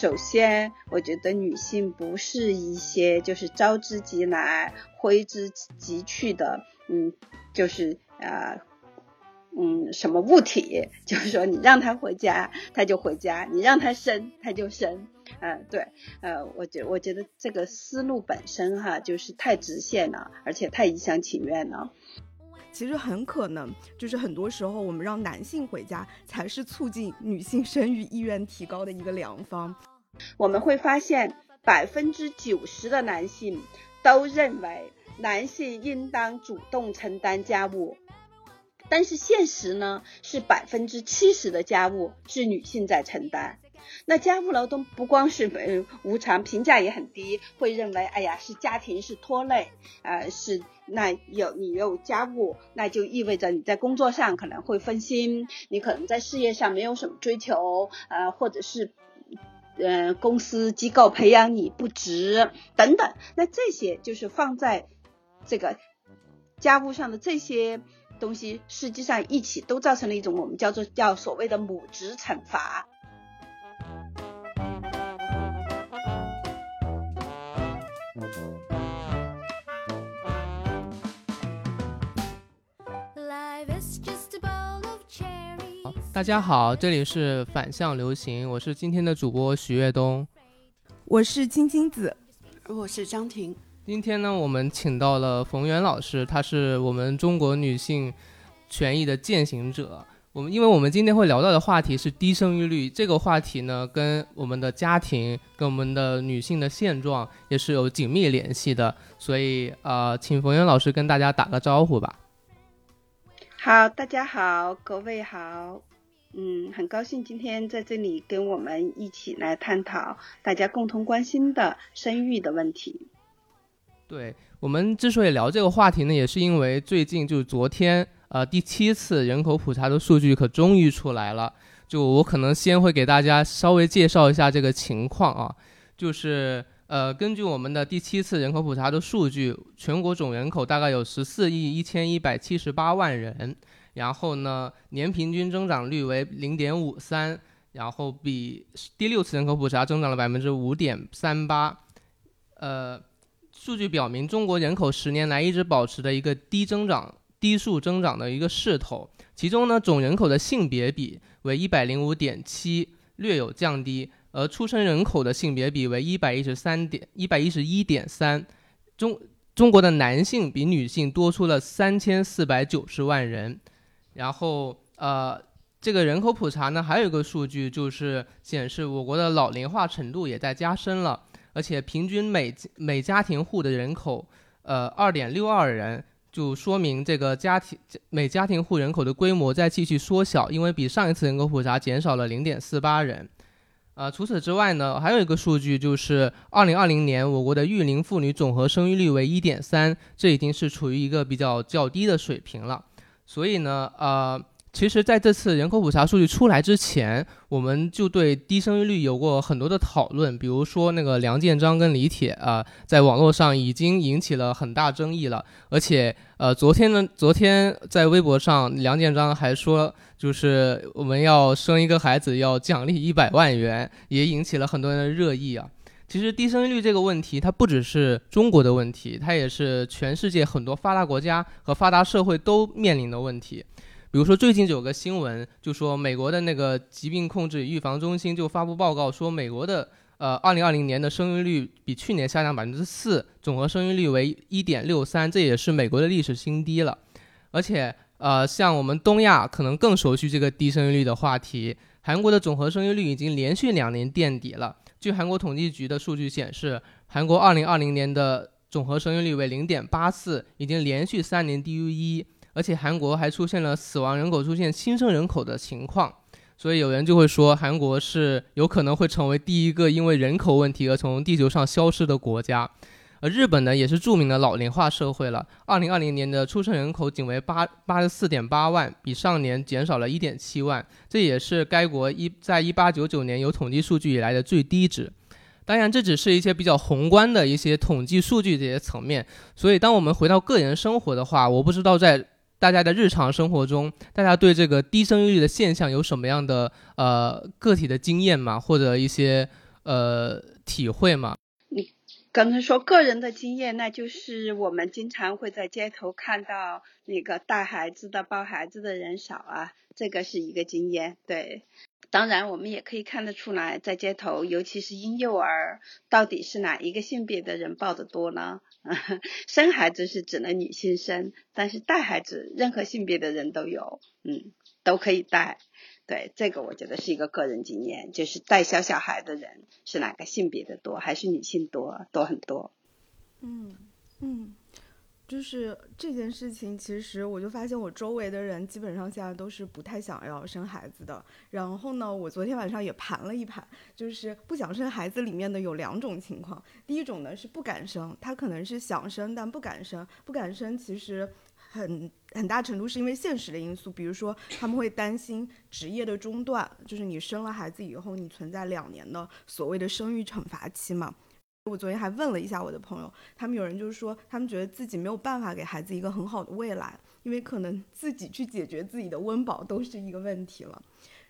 首先，我觉得女性不是一些就是招之即来、挥之即去的，嗯，就是呃，嗯，什么物体？就是说，你让她回家，她就回家；你让她生，她就生。嗯，对，呃，我觉我觉得这个思路本身哈，就是太直线了，而且太一厢情愿了。其实很可能就是很多时候，我们让男性回家，才是促进女性生育意愿提高的一个良方。我们会发现，百分之九十的男性都认为男性应当主动承担家务，但是现实呢，是百分之七十的家务是女性在承担。那家务劳动不光是呃无偿，评价也很低，会认为哎呀是家庭是拖累，呃是那有你有家务，那就意味着你在工作上可能会分心，你可能在事业上没有什么追求，呃或者是呃公司机构培养你不值等等，那这些就是放在这个家务上的这些东西，实际上一起都造成了一种我们叫做叫所谓的母职惩罚。大家好，这里是反向流行，我是今天的主播许跃东，我是青青子，我是张婷。今天呢，我们请到了冯源老师，她是我们中国女性权益的践行者。我们因为我们今天会聊到的话题是低生育率，这个话题呢，跟我们的家庭、跟我们的女性的现状也是有紧密联系的。所以，呃，请冯源老师跟大家打个招呼吧。好，大家好，各位好。嗯，很高兴今天在这里跟我们一起来探讨大家共同关心的生育的问题。对我们之所以聊这个话题呢，也是因为最近就是昨天，呃，第七次人口普查的数据可终于出来了。就我可能先会给大家稍微介绍一下这个情况啊，就是呃，根据我们的第七次人口普查的数据，全国总人口大概有十四亿一千一百七十八万人。然后呢，年平均增长率为零点五三，然后比第六次人口普查增长了百分之五点三八。呃，数据表明，中国人口十年来一直保持着一个低增长、低速增长的一个势头。其中呢，总人口的性别比为一百零五点七，略有降低；而出生人口的性别比为一百一十三点一百一十一点三。中中国的男性比女性多出了三千四百九十万人。然后，呃，这个人口普查呢，还有一个数据就是显示我国的老龄化程度也在加深了，而且平均每每家庭户的人口，呃，二点六二人，就说明这个家庭每家庭户人口的规模在继续缩小，因为比上一次人口普查减少了零点四八人。呃，除此之外呢，还有一个数据就是二零二零年我国的育龄妇女总和生育率为一点三，这已经是处于一个比较较低的水平了。所以呢，呃，其实在这次人口普查数据出来之前，我们就对低生育率有过很多的讨论。比如说，那个梁建章跟李铁啊，在网络上已经引起了很大争议了。而且，呃，昨天呢，昨天在微博上，梁建章还说，就是我们要生一个孩子要奖励一百万元，也引起了很多人的热议啊。其实低生育率这个问题，它不只是中国的问题，它也是全世界很多发达国家和发达社会都面临的问题。比如说，最近就有个新闻，就说美国的那个疾病控制与预防中心就发布报告说，美国的呃二零二零年的生育率比去年下降百分之四，总和生育率为一点六三，这也是美国的历史新低了。而且呃，像我们东亚可能更熟悉这个低生育率的话题，韩国的总和生育率已经连续两年垫底了。据韩国统计局的数据显示，韩国2020年的总和生育率为0.84，已经连续三年低于一，而且韩国还出现了死亡人口出现新生人口的情况，所以有人就会说，韩国是有可能会成为第一个因为人口问题而从地球上消失的国家。而日本呢，也是著名的老龄化社会了。二零二零年的出生人口仅为八八十四点八万，比上年减少了一点七万，这也是该国一在一八九九年有统计数据以来的最低值。当然，这只是一些比较宏观的一些统计数据这些层面。所以，当我们回到个人生活的话，我不知道在大家的日常生活中，大家对这个低生育率的现象有什么样的呃个体的经验吗？或者一些呃体会吗？刚才说个人的经验，那就是我们经常会在街头看到那个带孩子的、抱孩子的人少啊，这个是一个经验。对，当然我们也可以看得出来，在街头，尤其是婴幼儿，到底是哪一个性别的人抱得多呢？生孩子是只能女性生，但是带孩子，任何性别的人都有，嗯，都可以带。对，这个我觉得是一个个人经验，就是带小小孩的人是哪个性别的多，还是女性多，多很多。嗯嗯，就是这件事情，其实我就发现我周围的人基本上现在都是不太想要生孩子的。然后呢，我昨天晚上也盘了一盘，就是不想生孩子里面的有两种情况，第一种呢是不敢生，他可能是想生但不敢生，不敢生其实。很很大程度是因为现实的因素，比如说他们会担心职业的中断，就是你生了孩子以后，你存在两年的所谓的生育惩罚期嘛。我昨天还问了一下我的朋友，他们有人就是说，他们觉得自己没有办法给孩子一个很好的未来，因为可能自己去解决自己的温饱都是一个问题了。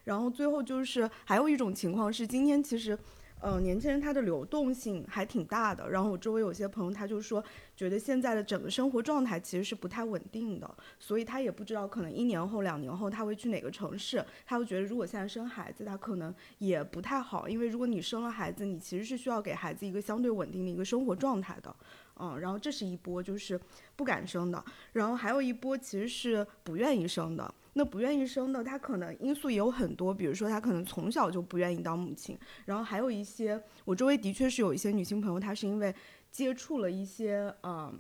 然后最后就是还有一种情况是，今天其实。嗯，年轻人他的流动性还挺大的。然后我周围有些朋友，他就说，觉得现在的整个生活状态其实是不太稳定的，所以他也不知道可能一年后、两年后他会去哪个城市。他会觉得，如果现在生孩子，他可能也不太好，因为如果你生了孩子，你其实是需要给孩子一个相对稳定的一个生活状态的。嗯，然后这是一波就是不敢生的，然后还有一波其实是不愿意生的。那不愿意生的，他可能因素也有很多，比如说他可能从小就不愿意当母亲，然后还有一些，我周围的确是有一些女性朋友，她是因为接触了一些呃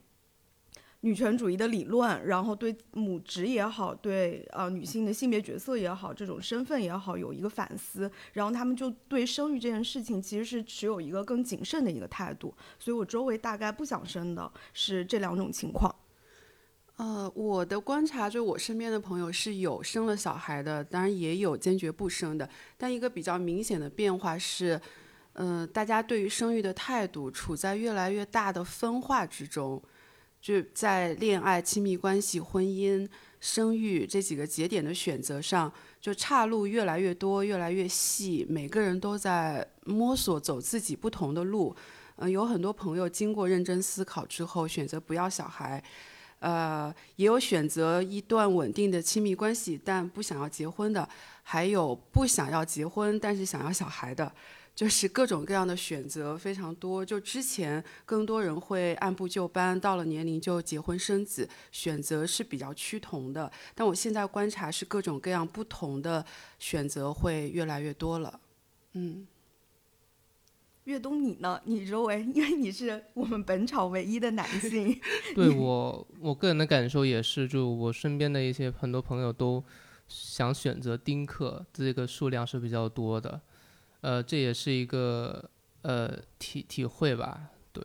女权主义的理论，然后对母职也好，对呃女性的性别角色也好，这种身份也好，有一个反思，然后他们就对生育这件事情其实是持有一个更谨慎的一个态度，所以我周围大概不想生的是这两种情况。呃，我的观察就我身边的朋友是有生了小孩的，当然也有坚决不生的。但一个比较明显的变化是，嗯，大家对于生育的态度处在越来越大的分化之中，就在恋爱、亲密关系、婚姻、生育这几个节点的选择上，就岔路越来越多、越来越细，每个人都在摸索走自己不同的路。嗯，有很多朋友经过认真思考之后选择不要小孩。呃，也有选择一段稳定的亲密关系，但不想要结婚的，还有不想要结婚但是想要小孩的，就是各种各样的选择非常多。就之前更多人会按部就班，到了年龄就结婚生子，选择是比较趋同的。但我现在观察是各种各样不同的选择会越来越多了，嗯。岳东，你呢？你周围，因为你是我们本场唯一的男性。对我，我个人的感受也是，就我身边的一些很多朋友都想选择丁克，这个数量是比较多的。呃，这也是一个呃体体会吧。对，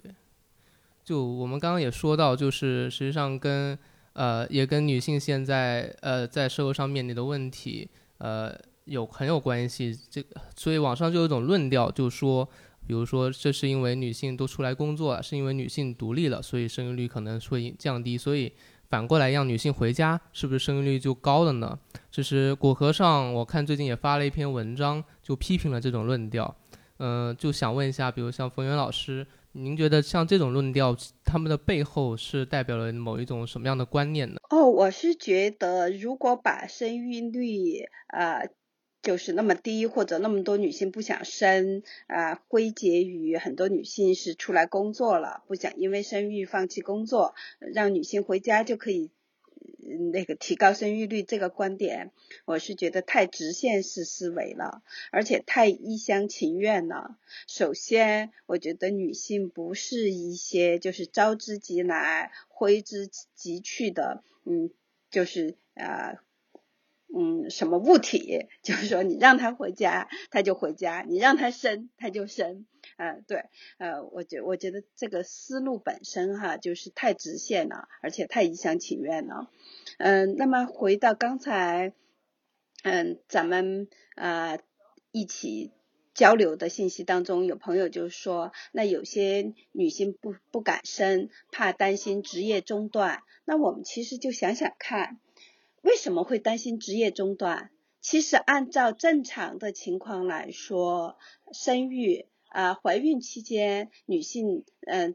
就我们刚刚也说到，就是实际上跟呃也跟女性现在呃在社会上面临的问题呃有很有关系。这个，所以网上就有一种论调，就说。比如说，这是因为女性都出来工作了，是因为女性独立了，所以生育率可能会降低。所以反过来让女性回家，是不是生育率就高了呢？这是果壳上，我看最近也发了一篇文章，就批评了这种论调。嗯，就想问一下，比如像冯源老师，您觉得像这种论调，他们的背后是代表了某一种什么样的观念呢？哦，我是觉得，如果把生育率啊。就是那么低，或者那么多女性不想生啊，归结于很多女性是出来工作了，不想因为生育放弃工作，让女性回家就可以那个提高生育率。这个观点，我是觉得太直线式思维了，而且太一厢情愿了。首先，我觉得女性不是一些就是招之即来挥之即去的，嗯，就是啊。嗯，什么物体？就是说，你让他回家，他就回家；你让他生，他就生。呃，对，呃，我觉我觉得这个思路本身哈，就是太直线了，而且太一厢情愿了。嗯，那么回到刚才，嗯，咱们呃一起交流的信息当中，有朋友就说，那有些女性不不敢生，怕担心职业中断。那我们其实就想想看。为什么会担心职业中断？其实按照正常的情况来说，生育啊，怀孕期间女性，嗯，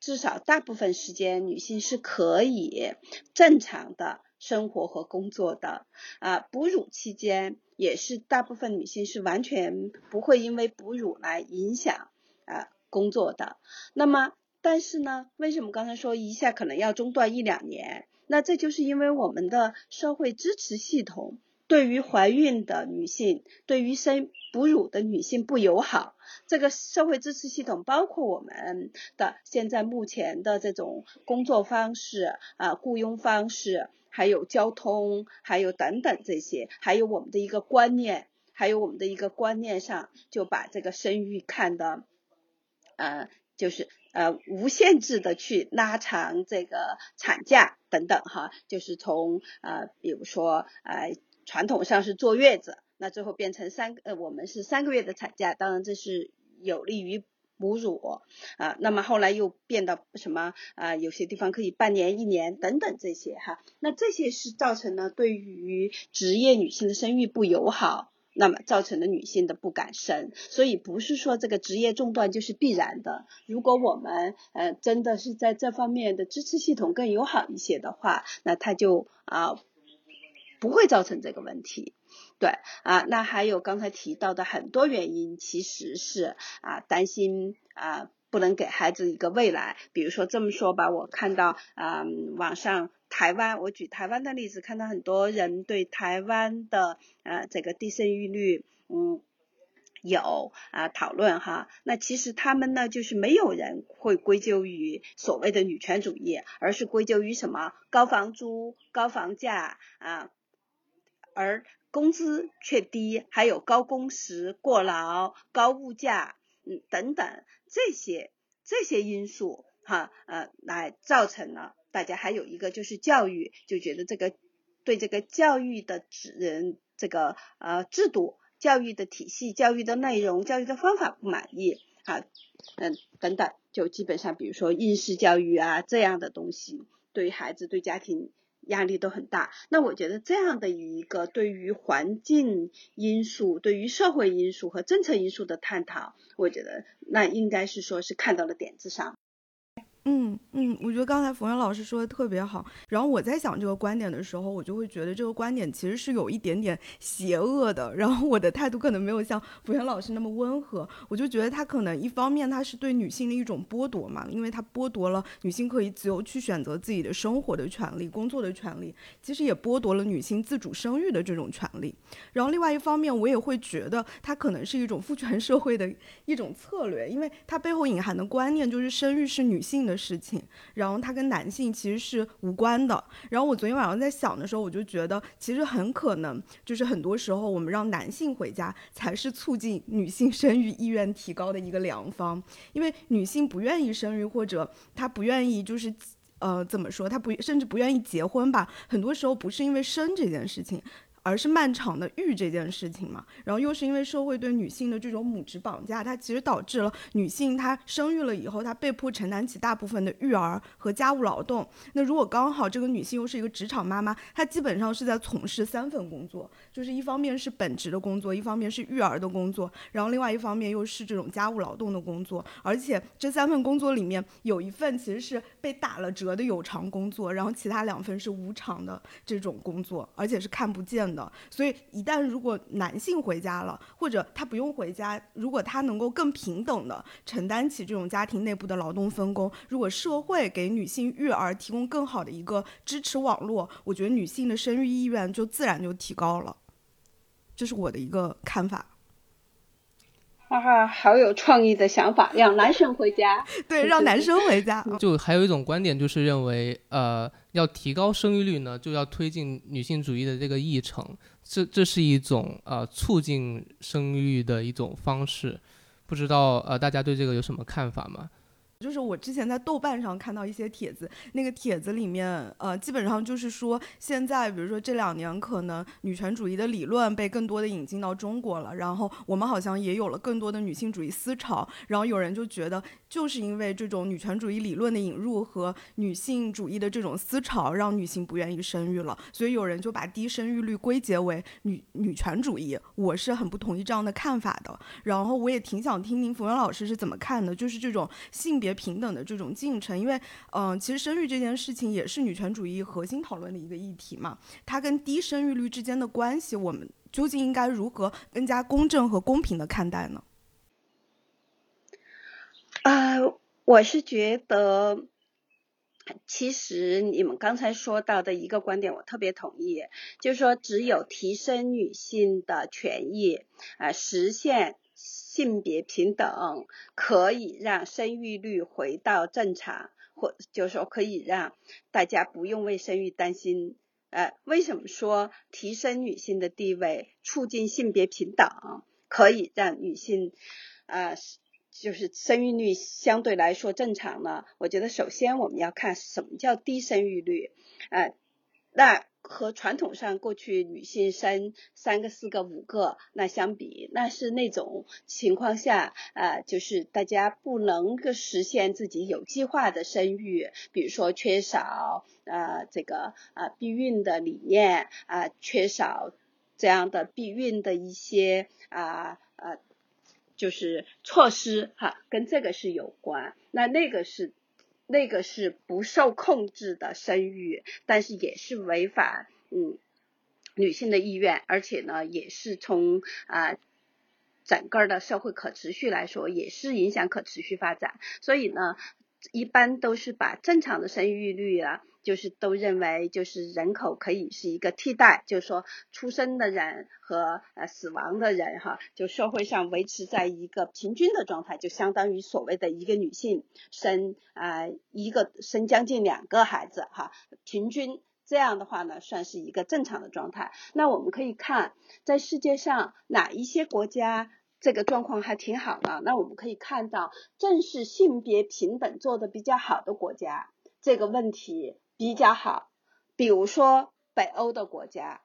至少大部分时间女性是可以正常的生活和工作的。啊，哺乳期间也是大部分女性是完全不会因为哺乳来影响啊工作的。那么，但是呢，为什么刚才说一下可能要中断一两年？那这就是因为我们的社会支持系统对于怀孕的女性、对于生哺乳的女性不友好。这个社会支持系统包括我们的现在目前的这种工作方式啊、雇佣方式，还有交通，还有等等这些，还有我们的一个观念，还有我们的一个观念上，就把这个生育看的，呃，就是呃无限制的去拉长这个产假等等哈，就是从呃比如说呃传统上是坐月子，那最后变成三呃我们是三个月的产假，当然这是有利于母乳啊，那么后来又变到什么啊有些地方可以半年一年等等这些哈，那这些是造成了对于职业女性的生育不友好。那么造成了女性的不敢生，所以不是说这个职业中断就是必然的。如果我们呃真的是在这方面的支持系统更友好一些的话，那它就啊不会造成这个问题。对啊，那还有刚才提到的很多原因，其实是啊担心啊不能给孩子一个未来。比如说这么说吧，我看到啊网上。台湾，我举台湾的例子，看到很多人对台湾的呃这个低生育率，嗯，有啊讨论哈。那其实他们呢，就是没有人会归咎于所谓的女权主义，而是归咎于什么高房租、高房价啊，而工资却低，还有高工时、过劳、高物价，嗯等等这些这些因素哈呃来造成了。大家还有一个就是教育，就觉得这个对这个教育的人这个呃制度、教育的体系、教育的内容、教育的方法不满意啊，嗯等等，就基本上比如说应试教育啊这样的东西，对孩子、对家庭压力都很大。那我觉得这样的一个对于环境因素、对于社会因素和政策因素的探讨，我觉得那应该是说是看到了点子上。嗯嗯，我觉得刚才冯源老师说的特别好。然后我在想这个观点的时候，我就会觉得这个观点其实是有一点点邪恶的。然后我的态度可能没有像冯源老师那么温和。我就觉得他可能一方面他是对女性的一种剥夺嘛，因为他剥夺了女性可以自由去选择自己的生活的权利、工作的权利，其实也剥夺了女性自主生育的这种权利。然后另外一方面，我也会觉得它可能是一种父权社会的一种策略，因为它背后隐含的观念就是生育是女性的。事情，然后它跟男性其实是无关的。然后我昨天晚上在想的时候，我就觉得其实很可能就是很多时候我们让男性回家才是促进女性生育意愿提高的一个良方，因为女性不愿意生育或者她不愿意就是呃怎么说，她不甚至不愿意结婚吧，很多时候不是因为生这件事情。而是漫长的育这件事情嘛，然后又是因为社会对女性的这种母职绑架，它其实导致了女性她生育了以后，她被迫承担起大部分的育儿和家务劳动。那如果刚好这个女性又是一个职场妈妈，她基本上是在从事三份工作，就是一方面是本职的工作，一方面是育儿的工作，然后另外一方面又是这种家务劳动的工作。而且这三份工作里面有一份其实是被打了折的有偿工作，然后其他两份是无偿的这种工作，而且是看不见的。所以，一旦如果男性回家了，或者他不用回家，如果他能够更平等的承担起这种家庭内部的劳动分工，如果社会给女性育儿提供更好的一个支持网络，我觉得女性的生育意愿就自然就提高了。这是我的一个看法。哈哈，好有创意的想法，让男生回家。对，让男生回家。就还有一种观点，就是认为，呃，要提高生育率呢，就要推进女性主义的这个议程。这这是一种呃促进生育的一种方式。不知道呃大家对这个有什么看法吗？就是我之前在豆瓣上看到一些帖子，那个帖子里面，呃，基本上就是说，现在比如说这两年，可能女权主义的理论被更多的引进到中国了，然后我们好像也有了更多的女性主义思潮，然后有人就觉得，就是因为这种女权主义理论的引入和女性主义的这种思潮，让女性不愿意生育了，所以有人就把低生育率归结为女女权主义，我是很不同意这样的看法的，然后我也挺想听听冯源老师是怎么看的，就是这种性别。平等的这种进程，因为，嗯，其实生育这件事情也是女权主义核心讨论的一个议题嘛。它跟低生育率之间的关系，我们究竟应该如何更加公正和公平的看待呢？呃，我是觉得，其实你们刚才说到的一个观点，我特别同意，就是说，只有提升女性的权益，啊，实现。性别平等可以让生育率回到正常，或就是说可以让大家不用为生育担心。呃，为什么说提升女性的地位，促进性别平等，可以让女性啊，就是生育率相对来说正常呢？我觉得首先我们要看什么叫低生育率，呃，那。和传统上过去女性生三个、四个、五个那相比，那是那种情况下，呃，就是大家不能够实现自己有计划的生育，比如说缺少呃这个呃避孕的理念啊，缺少这样的避孕的一些啊呃就是措施哈，跟这个是有关。那那个是。那个是不受控制的生育，但是也是违反嗯女性的意愿，而且呢也是从啊整个的社会可持续来说，也是影响可持续发展。所以呢，一般都是把正常的生育率啊。就是都认为，就是人口可以是一个替代，就是说出生的人和呃死亡的人哈，就社会上维持在一个平均的状态，就相当于所谓的一个女性生啊一个生将近两个孩子哈，平均这样的话呢，算是一个正常的状态。那我们可以看在世界上哪一些国家这个状况还挺好的，那我们可以看到，正是性别平等做的比较好的国家，这个问题。比较好，比如说北欧的国家，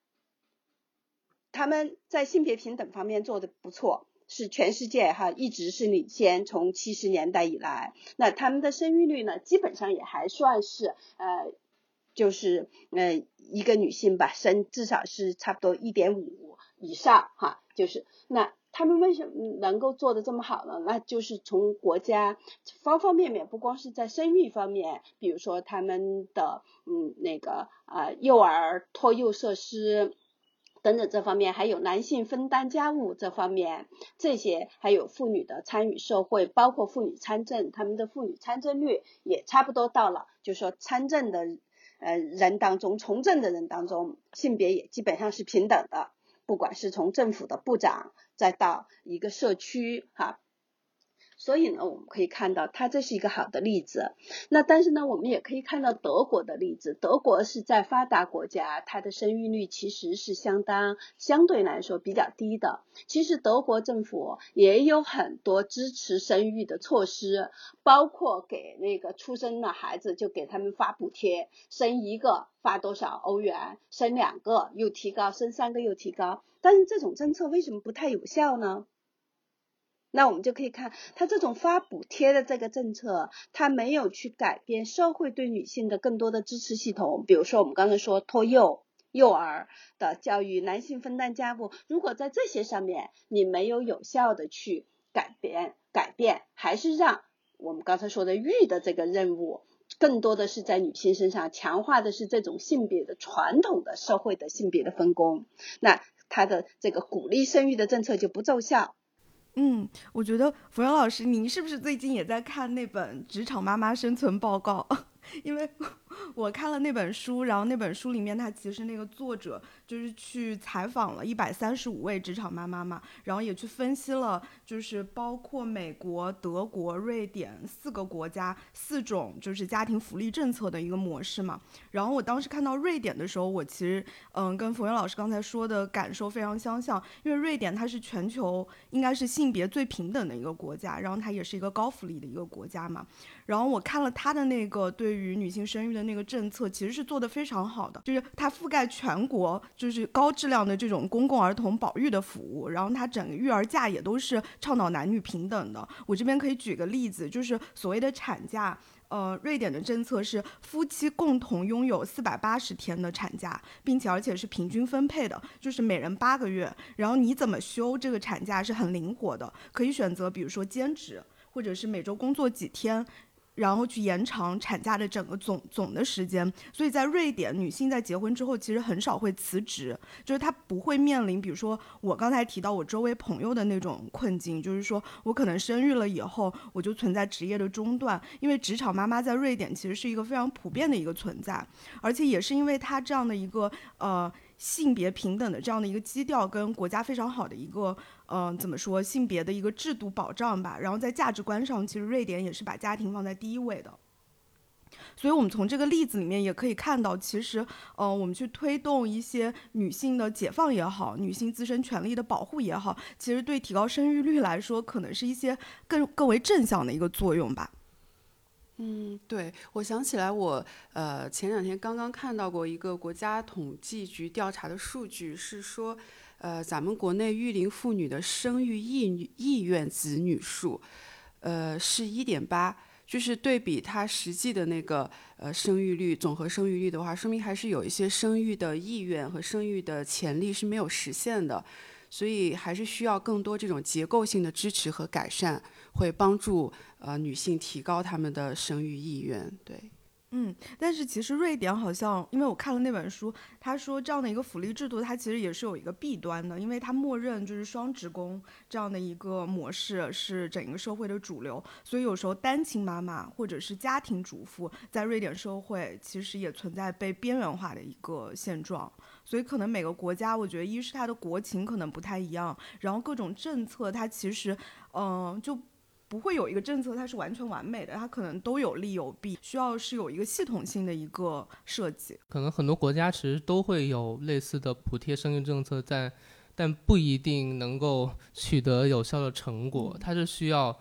他们在性别平等方面做的不错，是全世界哈一直是领先。从七十年代以来，那他们的生育率呢，基本上也还算是呃，就是呃一个女性吧，生至少是差不多一点五以上哈，就是那。他们为什么能够做的这么好呢？那就是从国家方方面面，不光是在生育方面，比如说他们的嗯那个啊幼儿托幼设施等等这方面，还有男性分担家务这方面，这些还有妇女的参与社会，包括妇女参政，他们的妇女参政率也差不多到了，就说参政的呃人当中，从政的人当中，性别也基本上是平等的。不管是从政府的部长，再到一个社区，哈。所以呢，我们可以看到，它这是一个好的例子。那但是呢，我们也可以看到德国的例子。德国是在发达国家，它的生育率其实是相当相对来说比较低的。其实德国政府也有很多支持生育的措施，包括给那个出生的孩子就给他们发补贴，生一个发多少欧元，生两个又提高，生三个又提高。但是这种政策为什么不太有效呢？那我们就可以看，他这种发补贴的这个政策，他没有去改变社会对女性的更多的支持系统。比如说，我们刚才说托幼、幼儿的教育、男性分担家务，如果在这些上面你没有有效的去改变，改变还是让我们刚才说的育的这个任务，更多的是在女性身上强化的是这种性别的传统的社会的性别的分工，那他的这个鼓励生育的政策就不奏效。嗯，我觉得福阳老师，您是不是最近也在看那本《职场妈妈生存报告》？因为我看了那本书，然后那本书里面，他其实那个作者就是去采访了一百三十五位职场妈妈嘛，然后也去分析了，就是包括美国、德国、瑞典四个国家四种就是家庭福利政策的一个模式嘛。然后我当时看到瑞典的时候，我其实嗯跟冯源老师刚才说的感受非常相像，因为瑞典它是全球应该是性别最平等的一个国家，然后它也是一个高福利的一个国家嘛。然后我看了他的那个对于女性生育的那个政策，其实是做的非常好的，就是它覆盖全国，就是高质量的这种公共儿童保育的服务。然后它整个育儿假也都是倡导男女平等的。我这边可以举个例子，就是所谓的产假，呃，瑞典的政策是夫妻共同拥有四百八十天的产假，并且而且是平均分配的，就是每人八个月。然后你怎么休这个产假是很灵活的，可以选择比如说兼职，或者是每周工作几天。然后去延长产假的整个总总的时间，所以在瑞典，女性在结婚之后其实很少会辞职，就是她不会面临，比如说我刚才提到我周围朋友的那种困境，就是说我可能生育了以后，我就存在职业的中断，因为职场妈妈在瑞典其实是一个非常普遍的一个存在，而且也是因为她这样的一个呃。性别平等的这样的一个基调，跟国家非常好的一个，嗯，怎么说性别的一个制度保障吧。然后在价值观上，其实瑞典也是把家庭放在第一位的。所以，我们从这个例子里面也可以看到，其实，嗯，我们去推动一些女性的解放也好，女性自身权利的保护也好，其实对提高生育率来说，可能是一些更更为正向的一个作用吧。嗯，对，我想起来，我呃前两天刚刚看到过一个国家统计局调查的数据，是说，呃，咱们国内育龄妇女的生育意意愿子女数，呃，是一点八，就是对比它实际的那个呃生育率，总和生育率的话，说明还是有一些生育的意愿和生育的潜力是没有实现的，所以还是需要更多这种结构性的支持和改善。会帮助呃女性提高她们的生育意愿，对，嗯，但是其实瑞典好像，因为我看了那本书，他说这样的一个福利制度，它其实也是有一个弊端的，因为它默认就是双职工这样的一个模式是整个社会的主流，所以有时候单亲妈妈或者是家庭主妇在瑞典社会其实也存在被边缘化的一个现状，所以可能每个国家，我觉得一是它的国情可能不太一样，然后各种政策它其实，嗯，就。不会有一个政策，它是完全完美的，它可能都有利有弊，需要是有一个系统性的一个设计。可能很多国家其实都会有类似的补贴生育政策在，但不一定能够取得有效的成果。它是需要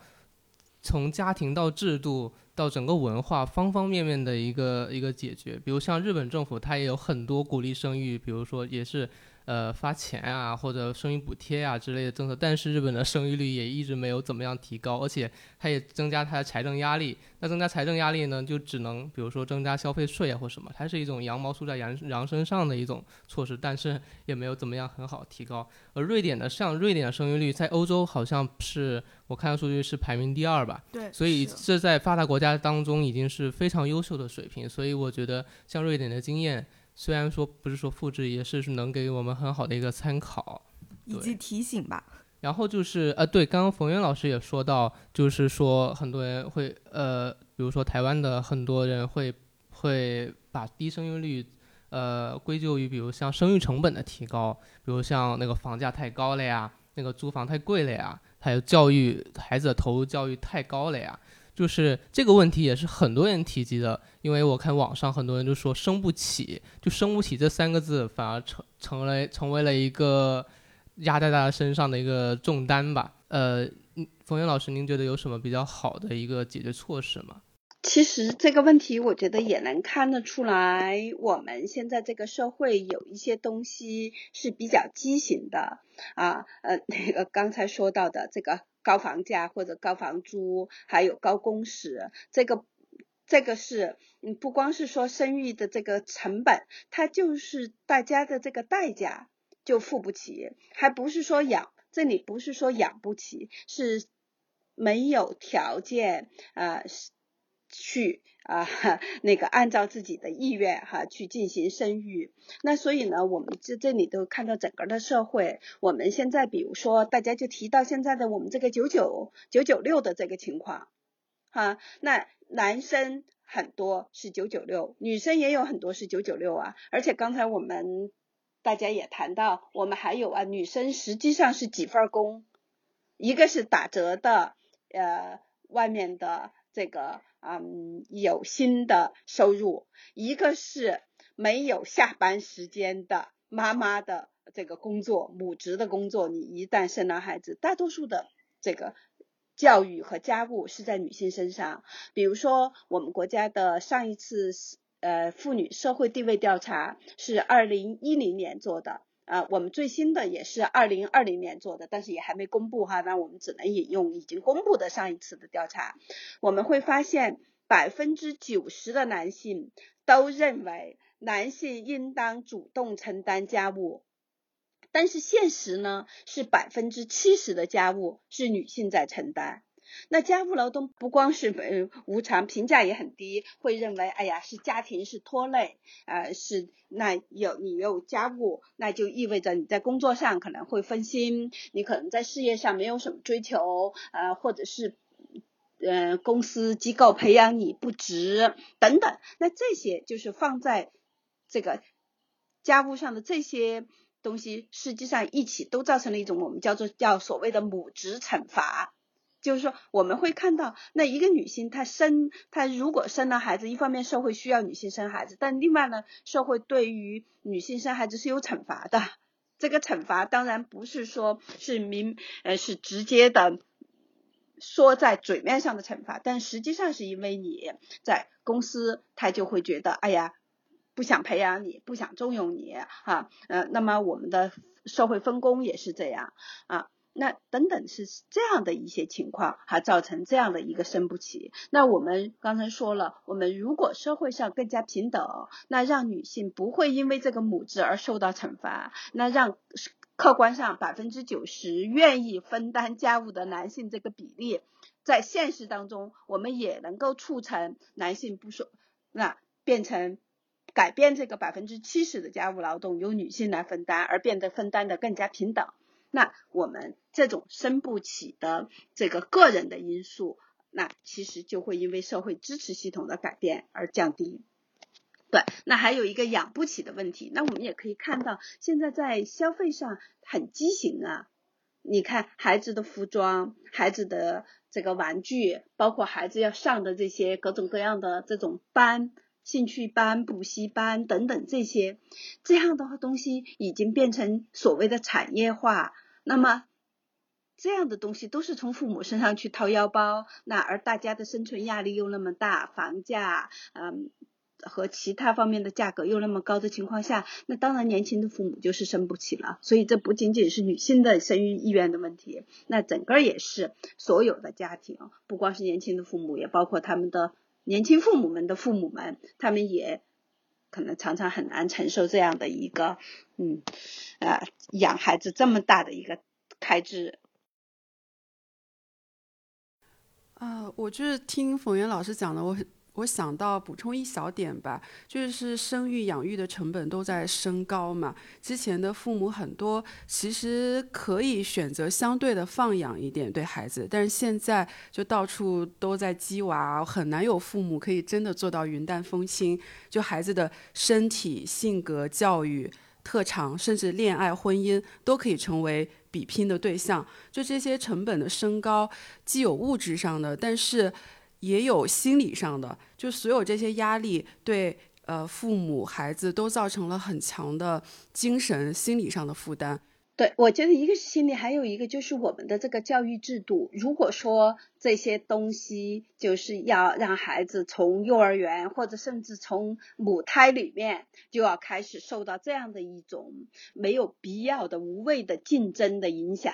从家庭到制度到整个文化方方面面的一个一个解决。比如像日本政府，它也有很多鼓励生育，比如说也是。呃，发钱啊，或者生育补贴啊之类的政策，但是日本的生育率也一直没有怎么样提高，而且它也增加它的财政压力。那增加财政压力呢，就只能比如说增加消费税啊或什么，它是一种羊毛出在羊羊身上的一种措施，但是也没有怎么样很好提高。而瑞典的像瑞典的生育率在欧洲好像是我看数据是排名第二吧？对，所以这在发达国家当中已经是非常优秀的水平。所以我觉得像瑞典的经验。虽然说不是说复制，也是能给我们很好的一个参考以及提醒吧。然后就是呃，对，刚刚冯源老师也说到，就是说很多人会呃，比如说台湾的很多人会会把低生育率呃归咎于，比如像生育成本的提高，比如像那个房价太高了呀，那个租房太贵了呀，还有教育孩子的投入教育太高了呀。就是这个问题也是很多人提及的，因为我看网上很多人就说生不起，就生不起这三个字反而成成了成为了一个压在大家身上的一个重担吧。呃，冯源老师，您觉得有什么比较好的一个解决措施吗？其实这个问题，我觉得也能看得出来，我们现在这个社会有一些东西是比较畸形的啊。呃，那个刚才说到的这个。高房价或者高房租，还有高工时，这个这个是，嗯，不光是说生育的这个成本，它就是大家的这个代价就付不起，还不是说养，这里不是说养不起，是没有条件啊去。啊，那个按照自己的意愿哈去进行生育，那所以呢，我们这这里都看到整个的社会，我们现在比如说大家就提到现在的我们这个九九九九六的这个情况，哈，那男生很多是九九六，女生也有很多是九九六啊。而且刚才我们大家也谈到，我们还有啊，女生实际上是几份工，一个是打折的，呃，外面的这个嗯有薪的收入，一个是没有下班时间的妈妈的这个工作，母职的工作。你一旦生了孩子，大多数的这个。教育和家务是在女性身上，比如说我们国家的上一次呃妇女社会地位调查是二零一零年做的，呃，我们最新的也是二零二零年做的，但是也还没公布哈，那我们只能引用已经公布的上一次的调查，我们会发现百分之九十的男性都认为男性应当主动承担家务。但是现实呢，是百分之七十的家务是女性在承担。那家务劳动不光是呃无偿，评价也很低，会认为哎呀是家庭是拖累，呃是那有你有家务，那就意味着你在工作上可能会分心，你可能在事业上没有什么追求，呃或者是呃公司机构培养你不值等等。那这些就是放在这个家务上的这些。东西实际上一起都造成了一种我们叫做叫所谓的母职惩罚，就是说我们会看到那一个女性她生她如果生了孩子，一方面社会需要女性生孩子，但另外呢社会对于女性生孩子是有惩罚的。这个惩罚当然不是说是明呃是直接的说在嘴面上的惩罚，但实际上是因为你在公司他就会觉得哎呀。不想培养你，不想重用你，哈，呃，那么我们的社会分工也是这样啊，那等等是这样的一些情况，哈，造成这样的一个生不起。那我们刚才说了，我们如果社会上更加平等，那让女性不会因为这个母职而受到惩罚，那让客观上百分之九十愿意分担家务的男性这个比例，在现实当中，我们也能够促成男性不说那变成。改变这个百分之七十的家务劳动由女性来分担，而变得分担的更加平等。那我们这种生不起的这个个人的因素，那其实就会因为社会支持系统的改变而降低。对，那还有一个养不起的问题。那我们也可以看到，现在在消费上很畸形啊。你看孩子的服装、孩子的这个玩具，包括孩子要上的这些各种各样的这种班。兴趣班、补习班等等这些，这样的话东西已经变成所谓的产业化。那么，这样的东西都是从父母身上去掏腰包，那而大家的生存压力又那么大，房价嗯和其他方面的价格又那么高的情况下，那当然年轻的父母就是生不起了。所以这不仅仅是女性的生育意愿的问题，那整个也是所有的家庭，不光是年轻的父母，也包括他们的。年轻父母们的父母们，他们也可能常常很难承受这样的一个，嗯，啊，养孩子这么大的一个开支。啊，我就是听冯源老师讲的，我很。我想到补充一小点吧，就是生育养育的成本都在升高嘛。之前的父母很多其实可以选择相对的放养一点对孩子，但是现在就到处都在鸡娃，很难有父母可以真的做到云淡风轻。就孩子的身体、性格、教育、特长，甚至恋爱、婚姻，都可以成为比拼的对象。就这些成本的升高，既有物质上的，但是。也有心理上的，就所有这些压力对呃父母孩子都造成了很强的精神心理上的负担。对，我觉得一个是心理，还有一个就是我们的这个教育制度。如果说这些东西就是要让孩子从幼儿园或者甚至从母胎里面就要开始受到这样的一种没有必要的无谓的竞争的影响。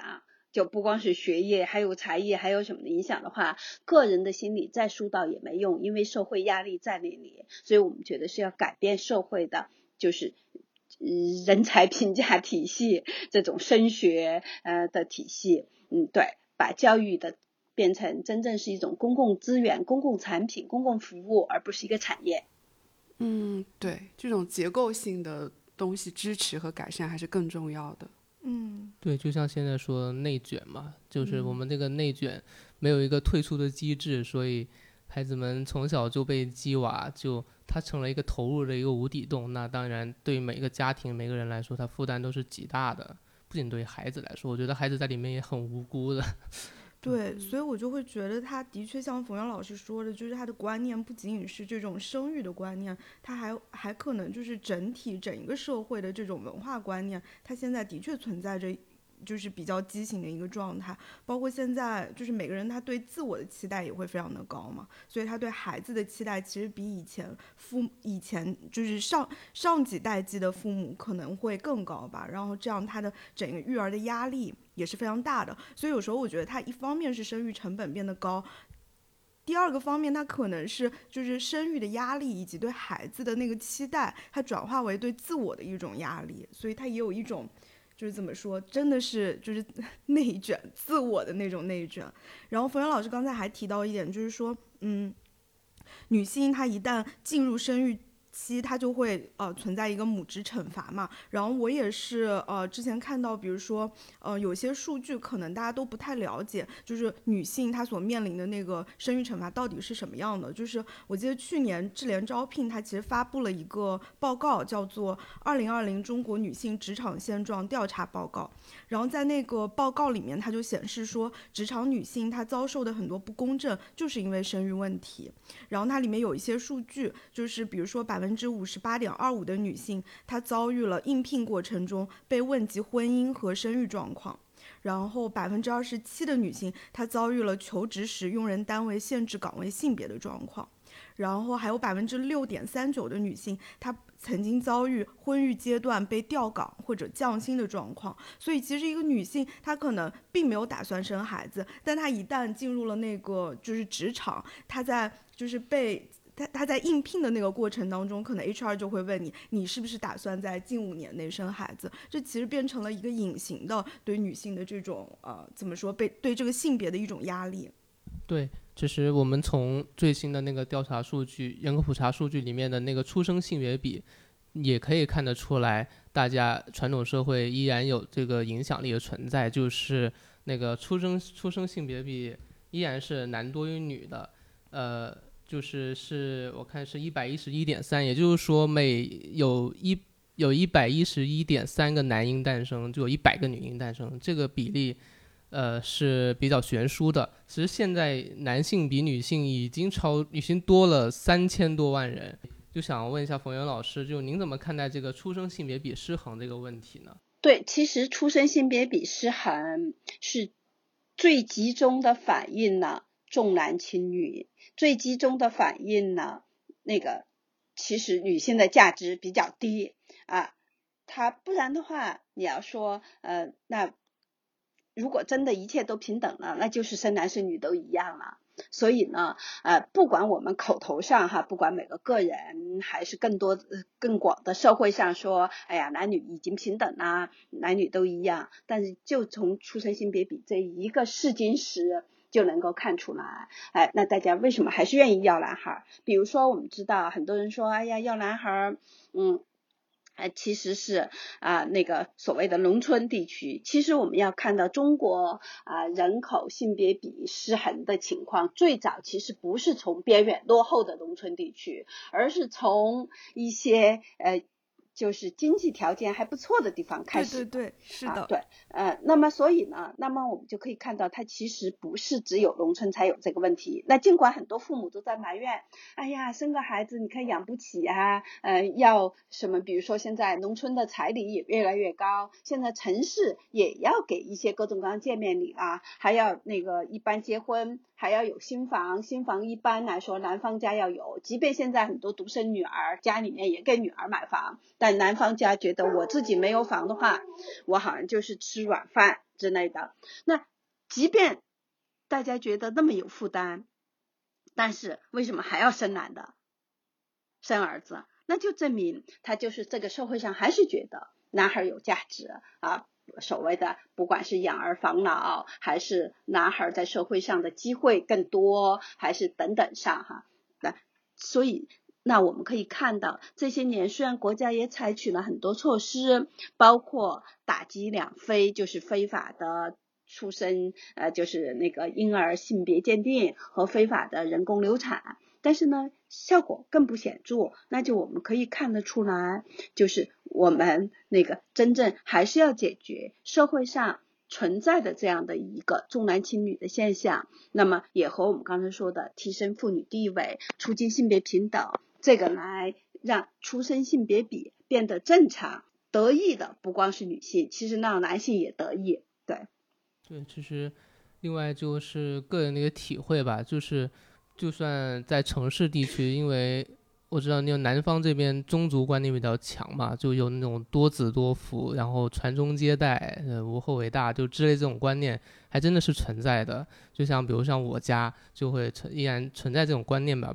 就不光是学业，还有才艺，还有什么的影响的话，个人的心理再疏导也没用，因为社会压力在那里。所以我们觉得是要改变社会的，就是人才评价体系这种升学呃的体系。嗯，对，把教育的变成真正是一种公共资源、公共产品、公共服务，而不是一个产业。嗯，对，这种结构性的东西支持和改善还是更重要的。嗯，对，就像现在说内卷嘛，就是我们这个内卷没有一个退出的机制，所以孩子们从小就被鸡娃，就他成了一个投入的一个无底洞。那当然，对每一个家庭、每个人来说，他负担都是极大的。不仅对于孩子来说，我觉得孩子在里面也很无辜的。对，所以我就会觉得，他的确像冯阳老师说的，就是他的观念不仅仅是这种生育的观念，他还还可能就是整体整一个社会的这种文化观念，他现在的确存在着。就是比较畸形的一个状态，包括现在，就是每个人他对自我的期待也会非常的高嘛，所以他对孩子的期待其实比以前父以前就是上上几代际的父母可能会更高吧，然后这样他的整个育儿的压力也是非常大的，所以有时候我觉得他一方面是生育成本变得高，第二个方面他可能是就是生育的压力以及对孩子的那个期待，它转化为对自我的一种压力，所以他也有一种。就是怎么说，真的是就是 内卷，自我的那种内卷。然后冯源老师刚才还提到一点，就是说，嗯，女性她一旦进入生育。期它就会呃存在一个母职惩罚嘛，然后我也是呃之前看到，比如说呃有些数据可能大家都不太了解，就是女性她所面临的那个生育惩罚到底是什么样的。就是我记得去年智联招聘它其实发布了一个报告，叫做《二零二零中国女性职场现状调查报告》，然后在那个报告里面，它就显示说，职场女性她遭受的很多不公正，就是因为生育问题。然后它里面有一些数据，就是比如说百分之五十八点二五的女性，她遭遇了应聘过程中被问及婚姻和生育状况；然后百分之二十七的女性，她遭遇了求职时用人单位限制岗位性别的状况；然后还有百分之六点三九的女性，她曾经遭遇婚育阶段被调岗或者降薪的状况。所以，其实一个女性她可能并没有打算生孩子，但她一旦进入了那个就是职场，她在就是被。她她在应聘的那个过程当中，可能 HR 就会问你，你是不是打算在近五年内生孩子？这其实变成了一个隐形的对女性的这种呃，怎么说被对这个性别的一种压力。对，其实我们从最新的那个调查数据、人口普查数据里面的那个出生性别比，也可以看得出来，大家传统社会依然有这个影响力的存在，就是那个出生出生性别比依然是男多于女的，呃。就是是我看是一百一十一点三，也就是说每有一有一百一十一点三个男婴诞生，就有一百个女婴诞生，这个比例，呃是比较悬殊的。其实现在男性比女性已经超，已经多了三千多万人。就想问一下冯源老师，就您怎么看待这个出生性别比失衡这个问题呢？对，其实出生性别比失衡是最集中的反映了重男轻女。最集中的反映呢，那个其实女性的价值比较低啊，她不然的话，你要说呃，那如果真的一切都平等了，那就是生男生女都一样了。所以呢，呃，不管我们口头上哈，不管每个个人还是更多更广的社会上说，哎呀，男女已经平等啦，男女都一样，但是就从出生性别比这一个试金石。就能够看出来，哎，那大家为什么还是愿意要男孩？比如说，我们知道很多人说，哎呀，要男孩，嗯，呃，其实是啊，那个所谓的农村地区。其实我们要看到中国啊人口性别比失衡的情况，最早其实不是从边远落后的农村地区，而是从一些呃。就是经济条件还不错的地方开始，对对对，是的，对，呃，那么所以呢，那么我们就可以看到，它其实不是只有农村才有这个问题。那尽管很多父母都在埋怨，哎呀，生个孩子你看养不起啊，呃，要什么？比如说现在农村的彩礼也越来越高，现在城市也要给一些各种各样见面礼啊，还要那个一般结婚。还要有新房，新房一般来说男方家要有，即便现在很多独生女儿家里面也给女儿买房，但男方家觉得我自己没有房的话，我好像就是吃软饭之类的。那即便大家觉得那么有负担，但是为什么还要生男的，生儿子？那就证明他就是这个社会上还是觉得男孩有价值啊。所谓的不管是养儿防老，还是男孩在社会上的机会更多，还是等等上哈，那所以那我们可以看到，这些年虽然国家也采取了很多措施，包括打击两非，就是非法的出生呃就是那个婴儿性别鉴定和非法的人工流产，但是呢效果更不显著，那就我们可以看得出来，就是我们那个真正还是要解决社会上存在的这样的一个重男轻女的现象，那么也和我们刚才说的提升妇女地位、促进性别平等这个来让出生性别比变得正常。得意的不光是女性，其实让男性也得意。对，对，其实另外就是个人的一个体会吧，就是就算在城市地区，因为我知道那个南方这边宗族观念比较强嘛，就有那种多子多福，然后传宗接代，呃，无后为大，就之类这种观念还真的是存在的。就像比如像我家就会存依然存在这种观念吧。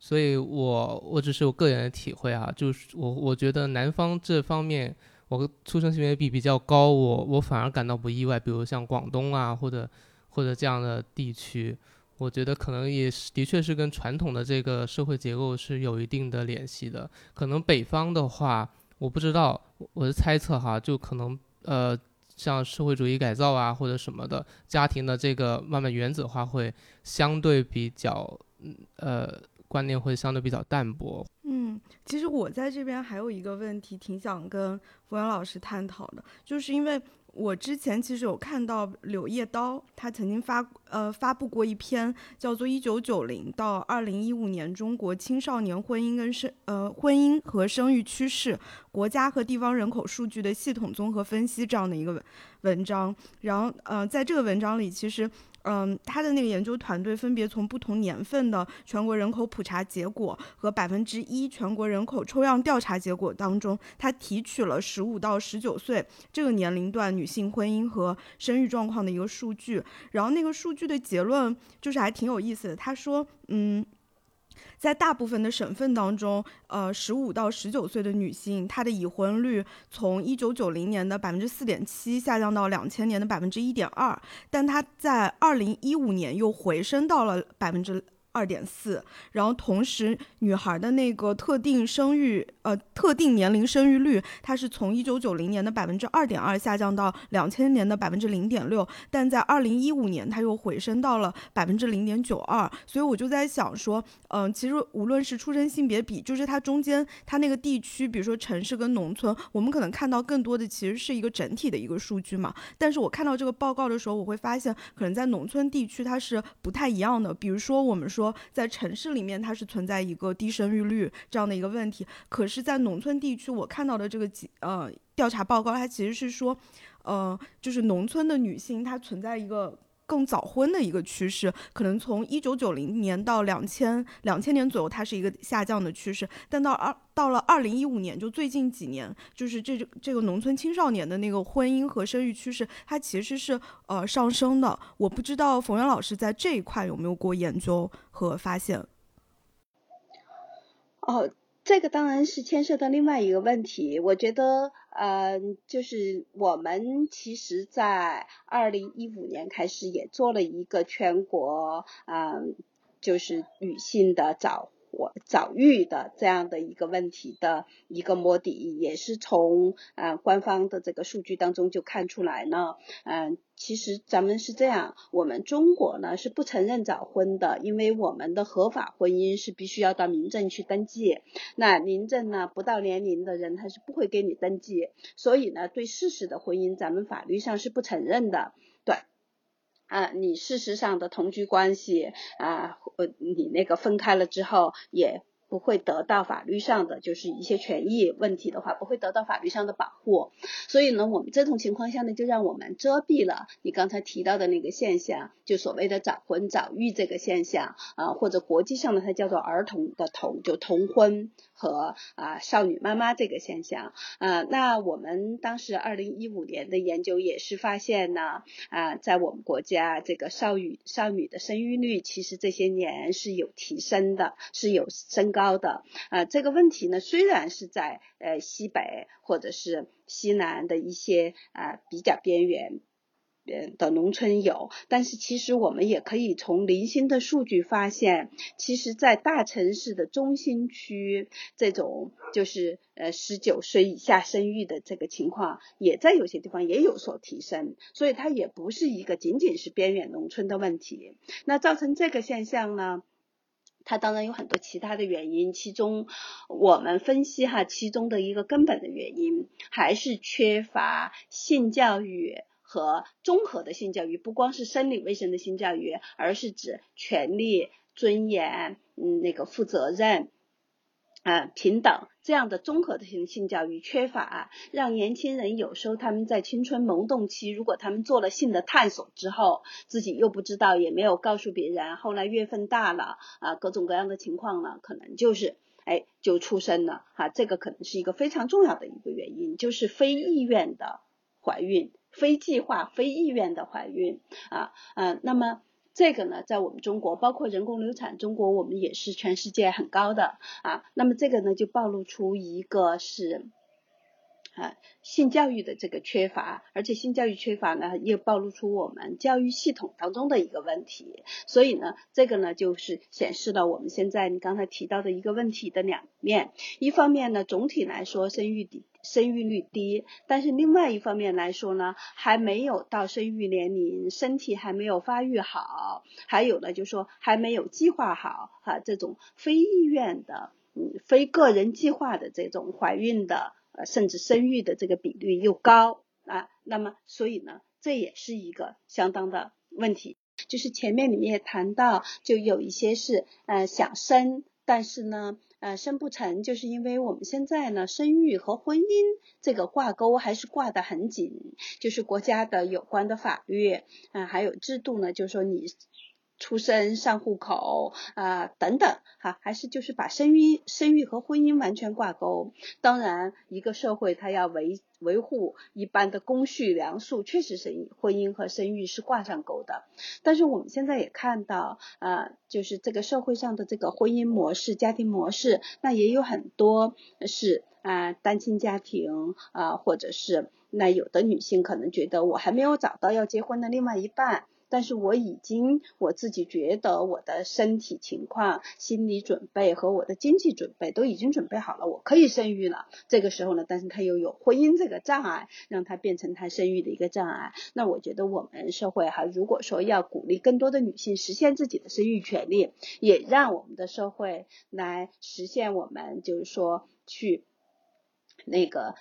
所以，我我只是我个人的体会啊，就是我我觉得南方这方面，我出生性别比比较高，我我反而感到不意外。比如像广东啊，或者或者这样的地区，我觉得可能也是的确是跟传统的这个社会结构是有一定的联系的。可能北方的话，我不知道，我的猜测哈，就可能呃，像社会主义改造啊或者什么的，家庭的这个慢慢原子化会相对比较呃。观念会相对比较淡薄。嗯，其实我在这边还有一个问题，挺想跟冯源老师探讨的，就是因为我之前其实有看到《柳叶刀》，他曾经发呃发布过一篇叫做《一九九零到二零一五年中国青少年婚姻跟生呃婚姻和生育趋势，国家和地方人口数据的系统综合分析》这样的一个文文章。然后呃，在这个文章里，其实。嗯，他的那个研究团队分别从不同年份的全国人口普查结果和百分之一全国人口抽样调查结果当中，他提取了十五到十九岁这个年龄段女性婚姻和生育状况的一个数据，然后那个数据的结论就是还挺有意思的，他说，嗯。在大部分的省份当中，呃，十五到十九岁的女性，她的已婚率从一九九零年的百分之四点七下降到两千年的百分之一点二，但她在二零一五年又回升到了百分之。二点四，然后同时女孩的那个特定生育呃特定年龄生育率，它是从一九九零年的百分之二点二下降到两千年的百分之零点六，但在二零一五年它又回升到了百分之零点九二，所以我就在想说，嗯，其实无论是出生性别比，就是它中间它那个地区，比如说城市跟农村，我们可能看到更多的其实是一个整体的一个数据嘛，但是我看到这个报告的时候，我会发现可能在农村地区它是不太一样的，比如说我们说。在城市里面，它是存在一个低生育率这样的一个问题。可是，在农村地区，我看到的这个几呃调查报告，它其实是说，呃，就是农村的女性她存在一个更早婚的一个趋势。可能从一九九零年到两千两千年左右，它是一个下降的趋势。但到二到了二零一五年，就最近几年，就是这这个农村青少年的那个婚姻和生育趋势，它其实是呃上升的。我不知道冯源老师在这一块有没有过研究。和发现，哦，这个当然是牵涉到另外一个问题。我觉得，嗯，就是我们其实，在二零一五年开始也做了一个全国，嗯，就是女性的早。我早育的这样的一个问题的一个摸底，也是从呃官方的这个数据当中就看出来呢。嗯，其实咱们是这样，我们中国呢是不承认早婚的，因为我们的合法婚姻是必须要到民政去登记。那民政呢不到年龄的人他是不会给你登记，所以呢对事实的婚姻咱们法律上是不承认的。啊，你事实上的同居关系啊，呃，你那个分开了之后也。不会得到法律上的就是一些权益问题的话，不会得到法律上的保护。所以呢，我们这种情况下呢，就让我们遮蔽了你刚才提到的那个现象，就所谓的早婚早育这个现象啊，或者国际上的它叫做儿童的童，就童婚和啊少女妈妈这个现象啊。那我们当时二零一五年的研究也是发现呢啊，在我们国家这个少女少女的生育率其实这些年是有提升的，是有升。高的啊，这个问题呢，虽然是在呃西北或者是西南的一些啊比较边缘。的农村有，但是其实我们也可以从零星的数据发现，其实，在大城市的中心区，这种就是呃十九岁以下生育的这个情况，也在有些地方也有所提升，所以它也不是一个仅仅是边远农村的问题。那造成这个现象呢？它当然有很多其他的原因，其中我们分析哈，其中的一个根本的原因还是缺乏性教育。和综合的性教育，不光是生理卫生的性教育，而是指权利、尊严、嗯，那个负责任，啊，平等这样的综合的性性教育缺乏，让年轻人有时候他们在青春萌动期，如果他们做了性的探索之后，自己又不知道，也没有告诉别人，后来月份大了啊，各种各样的情况呢，可能就是哎就出生了哈，这个可能是一个非常重要的一个原因，就是非意愿的怀孕。非计划、非意愿的怀孕啊，嗯，那么这个呢，在我们中国，包括人工流产，中国我们也是全世界很高的啊。那么这个呢，就暴露出一个是啊性教育的这个缺乏，而且性教育缺乏呢，又暴露出我们教育系统当中的一个问题。所以呢，这个呢，就是显示了我们现在你刚才提到的一个问题的两面。一方面呢，总体来说，生育低。生育率低，但是另外一方面来说呢，还没有到生育年龄，身体还没有发育好，还有呢，就是说还没有计划好哈，这种非意愿的，嗯，非个人计划的这种怀孕的，呃，甚至生育的这个比率又高啊，那么所以呢，这也是一个相当的问题。就是前面你们也谈到，就有一些是呃想生，但是呢。呃，生不成，就是因为我们现在呢，生育和婚姻这个挂钩还是挂得很紧，就是国家的有关的法律啊，还有制度呢，就是说你。出生、上户口啊等等，哈，还是就是把生育、生育和婚姻完全挂钩。当然，一个社会它要维维护一般的公序良俗，确实是婚姻和生育是挂上钩的。但是我们现在也看到，啊，就是这个社会上的这个婚姻模式、家庭模式，那也有很多是啊单亲家庭啊，或者是那有的女性可能觉得我还没有找到要结婚的另外一半。但是我已经我自己觉得我的身体情况、心理准备和我的经济准备都已经准备好了，我可以生育了。这个时候呢，但是他又有婚姻这个障碍，让他变成他生育的一个障碍。那我觉得我们社会哈，如果说要鼓励更多的女性实现自己的生育权利，也让我们的社会来实现我们就是说去那个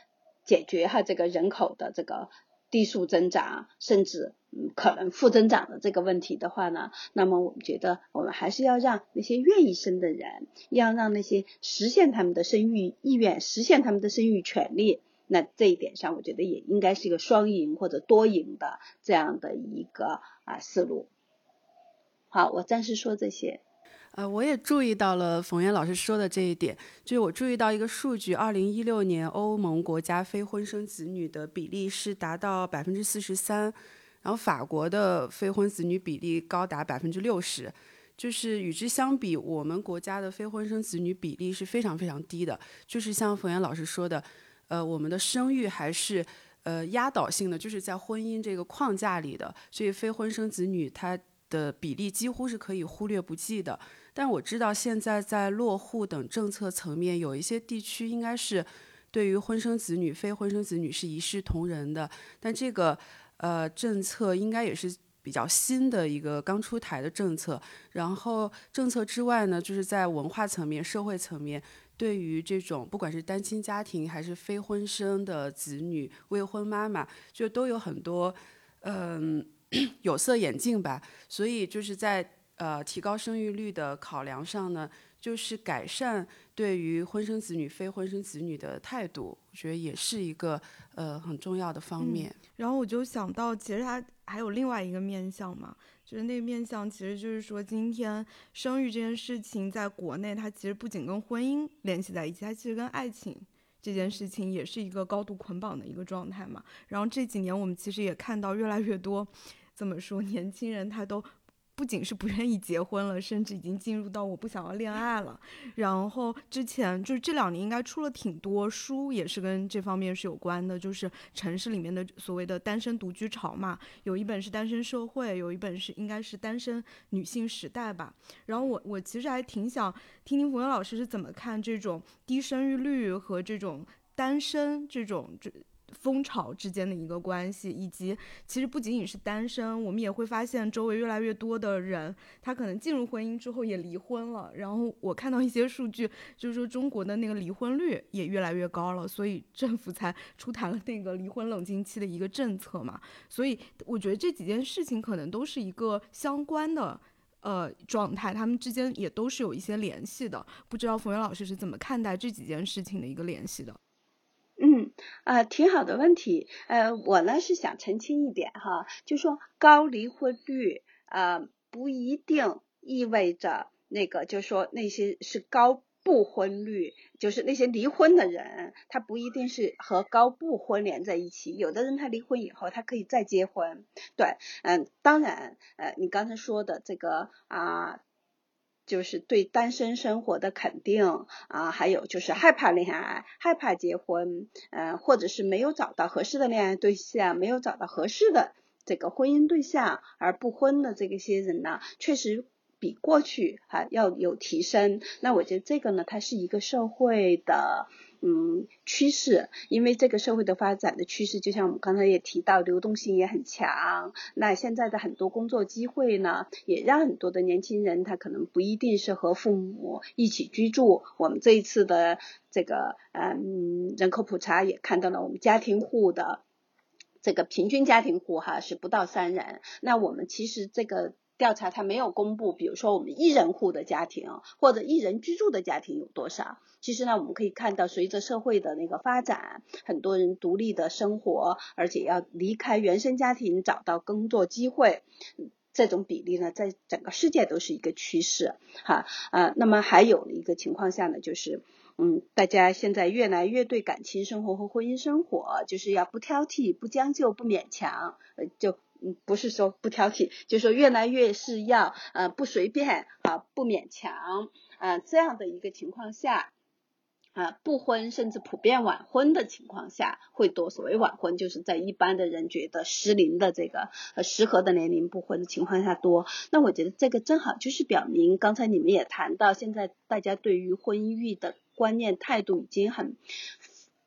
解决哈这个人口的这个。低速增长，甚至嗯可能负增长的这个问题的话呢，那么我们觉得我们还是要让那些愿意生的人，要让那些实现他们的生育意愿、实现他们的生育权利，那这一点上，我觉得也应该是一个双赢或者多赢的这样的一个啊思路。好，我暂时说这些。呃，我也注意到了冯源老师说的这一点，就是我注意到一个数据，二零一六年欧盟国家非婚生子女的比例是达到百分之四十三，然后法国的非婚子女比例高达百分之六十，就是与之相比，我们国家的非婚生子女比例是非常非常低的，就是像冯源老师说的，呃，我们的生育还是呃压倒性的，就是在婚姻这个框架里的，所以非婚生子女它的比例几乎是可以忽略不计的。但我知道现在在落户等政策层面，有一些地区应该是对于婚生子女、非婚生子女是一视同仁的。但这个呃政策应该也是比较新的一个刚出台的政策。然后政策之外呢，就是在文化层面、社会层面，对于这种不管是单亲家庭还是非婚生的子女、未婚妈妈，就都有很多嗯 有色眼镜吧。所以就是在。呃，提高生育率的考量上呢，就是改善对于婚生子女、非婚生子女的态度，我觉得也是一个呃很重要的方面。然后我就想到，其实它还有另外一个面向嘛，就是那个面向其实就是说，今天生育这件事情在国内，它其实不仅跟婚姻联系在一起，它其实跟爱情这件事情也是一个高度捆绑的一个状态嘛。然后这几年我们其实也看到越来越多，怎么说，年轻人他都。不仅是不愿意结婚了，甚至已经进入到我不想要恋爱了。然后之前就是这两年应该出了挺多书，也是跟这方面是有关的，就是城市里面的所谓的单身独居潮嘛。有一本是《单身社会》，有一本是应该是《单身女性时代》吧。然后我我其实还挺想听听冯源老师是怎么看这种低生育率和这种单身这种这。风潮之间的一个关系，以及其实不仅仅是单身，我们也会发现周围越来越多的人，他可能进入婚姻之后也离婚了。然后我看到一些数据，就是说中国的那个离婚率也越来越高了，所以政府才出台了那个离婚冷静期的一个政策嘛。所以我觉得这几件事情可能都是一个相关的呃状态，他们之间也都是有一些联系的。不知道冯源老师是怎么看待这几件事情的一个联系的？啊，挺好的问题。呃，我呢是想澄清一点哈，就说高离婚率啊，不一定意味着那个，就说那些是高不婚率，就是那些离婚的人，他不一定是和高不婚连在一起。有的人他离婚以后，他可以再结婚。对，嗯，当然，呃，你刚才说的这个啊。就是对单身生活的肯定啊，还有就是害怕恋爱、害怕结婚，嗯，或者是没有找到合适的恋爱对象，没有找到合适的这个婚姻对象而不婚的这个些人呢，确实比过去还要有提升。那我觉得这个呢，它是一个社会的。嗯，趋势，因为这个社会的发展的趋势，就像我们刚才也提到，流动性也很强。那现在的很多工作机会呢，也让很多的年轻人他可能不一定是和父母一起居住。我们这一次的这个嗯人口普查也看到了，我们家庭户的这个平均家庭户哈是不到三人。那我们其实这个。调查它没有公布，比如说我们一人户的家庭或者一人居住的家庭有多少？其实呢，我们可以看到，随着社会的那个发展，很多人独立的生活，而且要离开原生家庭找到工作机会，这种比例呢，在整个世界都是一个趋势。哈啊，那么还有一个情况下呢，就是嗯，大家现在越来越对感情生活和婚姻生活，就是要不挑剔、不将就、不勉强，呃，就。嗯，不是说不挑剔，就是说越来越是要呃不随便啊，不勉强啊这样的一个情况下啊不婚甚至普遍晚婚的情况下会多。所谓晚婚，就是在一般的人觉得适龄的这个呃适合的年龄不婚的情况下多。那我觉得这个正好就是表明，刚才你们也谈到，现在大家对于婚育的观念态度已经很。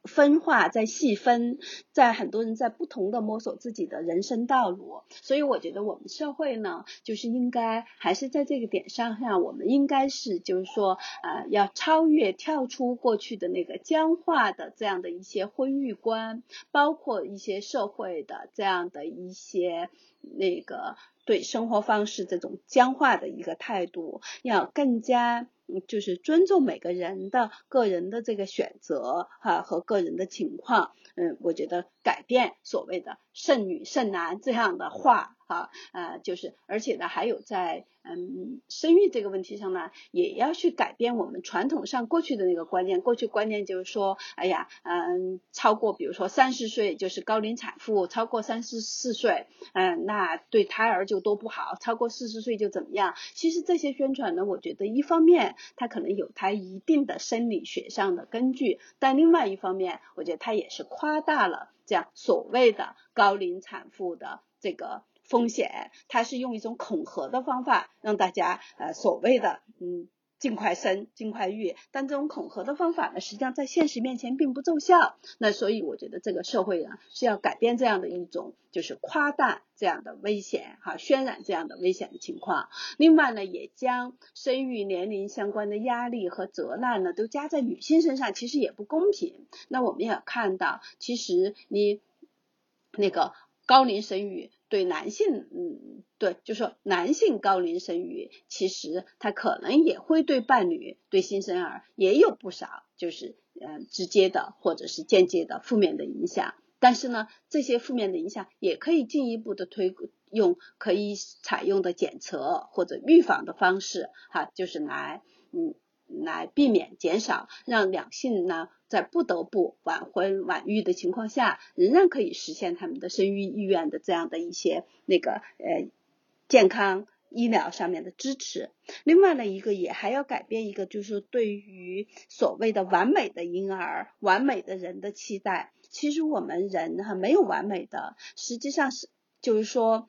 分化在细分，在很多人在不同的摸索自己的人生道路，所以我觉得我们社会呢，就是应该还是在这个点上上，我们应该是就是说，呃，要超越跳出过去的那个僵化的这样的一些婚育观，包括一些社会的这样的一些那个对生活方式这种僵化的一个态度，要更加。就是尊重每个人的个人的这个选择哈和个人的情况，嗯，我觉得改变所谓的剩女剩男这样的话。啊，呃，就是，而且呢，还有在嗯生育这个问题上呢，也要去改变我们传统上过去的那个观念。过去观念就是说，哎呀，嗯，超过比如说三十岁就是高龄产妇，超过三十四岁，嗯，那对胎儿就都不好，超过四十岁就怎么样？其实这些宣传呢，我觉得一方面它可能有它一定的生理学上的根据，但另外一方面，我觉得它也是夸大了这样所谓的高龄产妇的这个。风险，它是用一种恐吓的方法让大家呃所谓的嗯尽快生尽快育，但这种恐吓的方法呢，实际上在现实面前并不奏效。那所以我觉得这个社会呢是要改变这样的一种就是夸大这样的危险哈，渲染这样的危险的情况。另外呢，也将生育年龄相关的压力和责难呢都加在女性身上，其实也不公平。那我们也看到，其实你那个高龄生育。对男性，嗯，对，就说男性高龄生育，其实他可能也会对伴侣、对新生儿也有不少，就是嗯直接的或者是间接的负面的影响。但是呢，这些负面的影响也可以进一步的推用可以采用的检测或者预防的方式，哈，就是来嗯来避免减少让两性呢。在不得不晚婚晚育的情况下，仍然可以实现他们的生育意愿的这样的一些那个呃健康医疗上面的支持。另外呢，一个也还要改变一个，就是对于所谓的完美的婴儿、完美的人的期待。其实我们人哈没有完美的，实际上是就是说。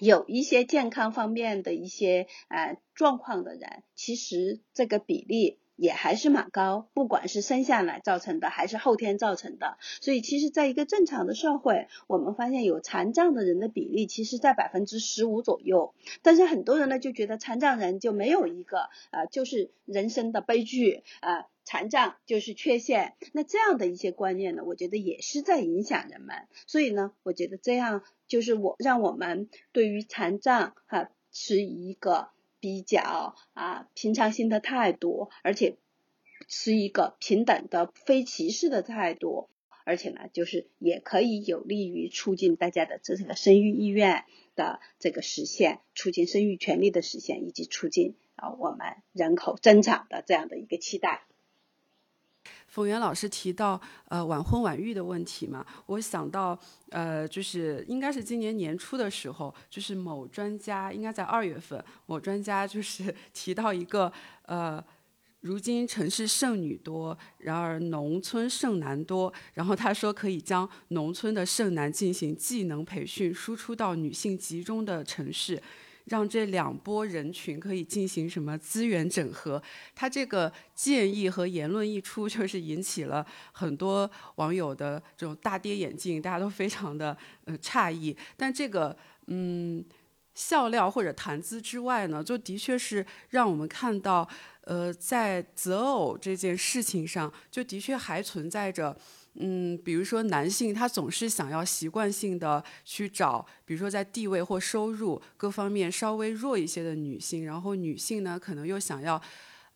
有一些健康方面的一些呃状况的人，其实这个比例也还是蛮高，不管是生下来造成的还是后天造成的。所以其实，在一个正常的社会，我们发现有残障的人的比例，其实在百分之十五左右。但是很多人呢就觉得残障人就没有一个呃，就是人生的悲剧啊。残障就是缺陷，那这样的一些观念呢，我觉得也是在影响人们。所以呢，我觉得这样就是我让我们对于残障哈持一个比较啊平常心的态度，而且是一个平等的非歧视的态度，而且呢，就是也可以有利于促进大家的这个生育意愿的这个实现，促进生育权利的实现，以及促进啊我们人口增长的这样的一个期待。冯源老师提到呃晚婚晚育的问题嘛，我想到呃就是应该是今年年初的时候，就是某专家应该在二月份，某专家就是 提到一个呃，如今城市剩女多，然而农村剩男多，然后他说可以将农村的剩男进行技能培训，输出到女性集中的城市。让这两波人群可以进行什么资源整合？他这个建议和言论一出，就是引起了很多网友的这种大跌眼镜，大家都非常的呃诧异。但这个嗯笑料或者谈资之外呢，就的确是让我们看到，呃，在择偶这件事情上，就的确还存在着。嗯，比如说男性他总是想要习惯性的去找，比如说在地位或收入各方面稍微弱一些的女性，然后女性呢可能又想要，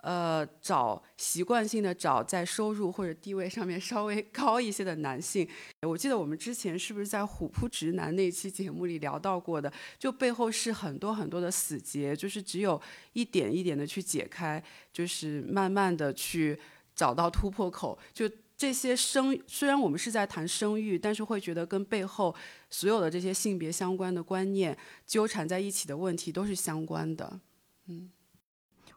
呃，找习惯性的找在收入或者地位上面稍微 高一些的男性。我记得我们之前是不是在虎扑直男那期节目里聊到过的？就背后是很多很多的死结，就是只有一点一点的去解开，就是慢慢的去找到突破口，就。这些生虽然我们是在谈生育，但是会觉得跟背后所有的这些性别相关的观念纠缠在一起的问题都是相关的。嗯，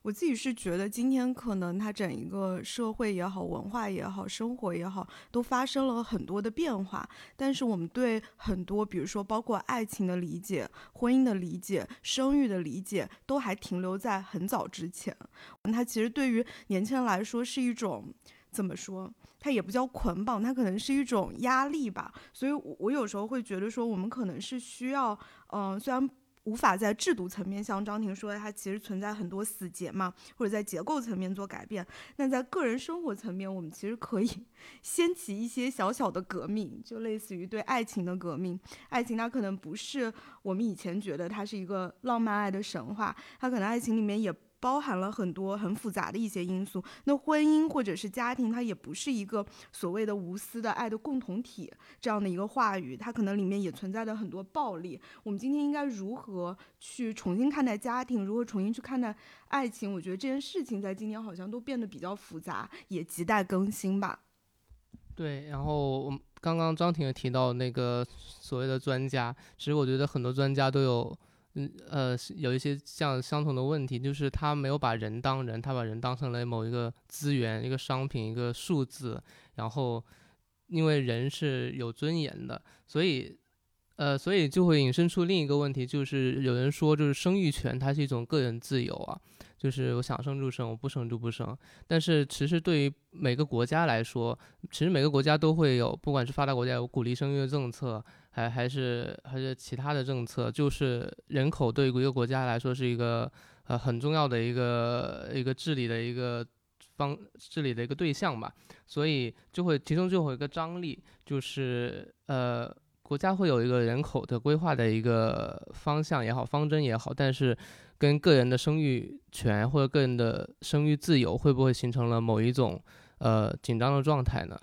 我自己是觉得今天可能它整一个社会也好，文化也好，生活也好，都发生了很多的变化。但是我们对很多，比如说包括爱情的理解、婚姻的理解、生育的理解，都还停留在很早之前。它其实对于年轻人来说是一种怎么说？它也不叫捆绑，它可能是一种压力吧。所以，我我有时候会觉得说，我们可能是需要，嗯，虽然无法在制度层面像张婷说的，它其实存在很多死结嘛，或者在结构层面做改变，但在个人生活层面，我们其实可以 掀起一些小小的革命，就类似于对爱情的革命。爱情它可能不是我们以前觉得它是一个浪漫爱的神话，它可能爱情里面也。包含了很多很复杂的一些因素。那婚姻或者是家庭，它也不是一个所谓的无私的爱的共同体这样的一个话语，它可能里面也存在着很多暴力。我们今天应该如何去重新看待家庭？如何重新去看待爱情？我觉得这件事情在今年好像都变得比较复杂，也亟待更新吧。对，然后我们刚刚张婷也提到那个所谓的专家，其实我觉得很多专家都有。嗯呃，有一些像相同的问题，就是他没有把人当人，他把人当成了某一个资源、一个商品、一个数字。然后，因为人是有尊严的，所以，呃，所以就会引申出另一个问题，就是有人说，就是生育权它是一种个人自由啊，就是我想生就生，我不生就不生。但是其实对于每个国家来说，其实每个国家都会有，不管是发达国家有鼓励生育的政策。还还是还是其他的政策，就是人口对于一个国家来说是一个呃很重要的一个一个治理的一个方治理的一个对象吧，所以就会其中就会有一个张力，就是呃国家会有一个人口的规划的一个方向也好，方针也好，但是跟个人的生育权或者个人的生育自由会不会形成了某一种呃紧张的状态呢？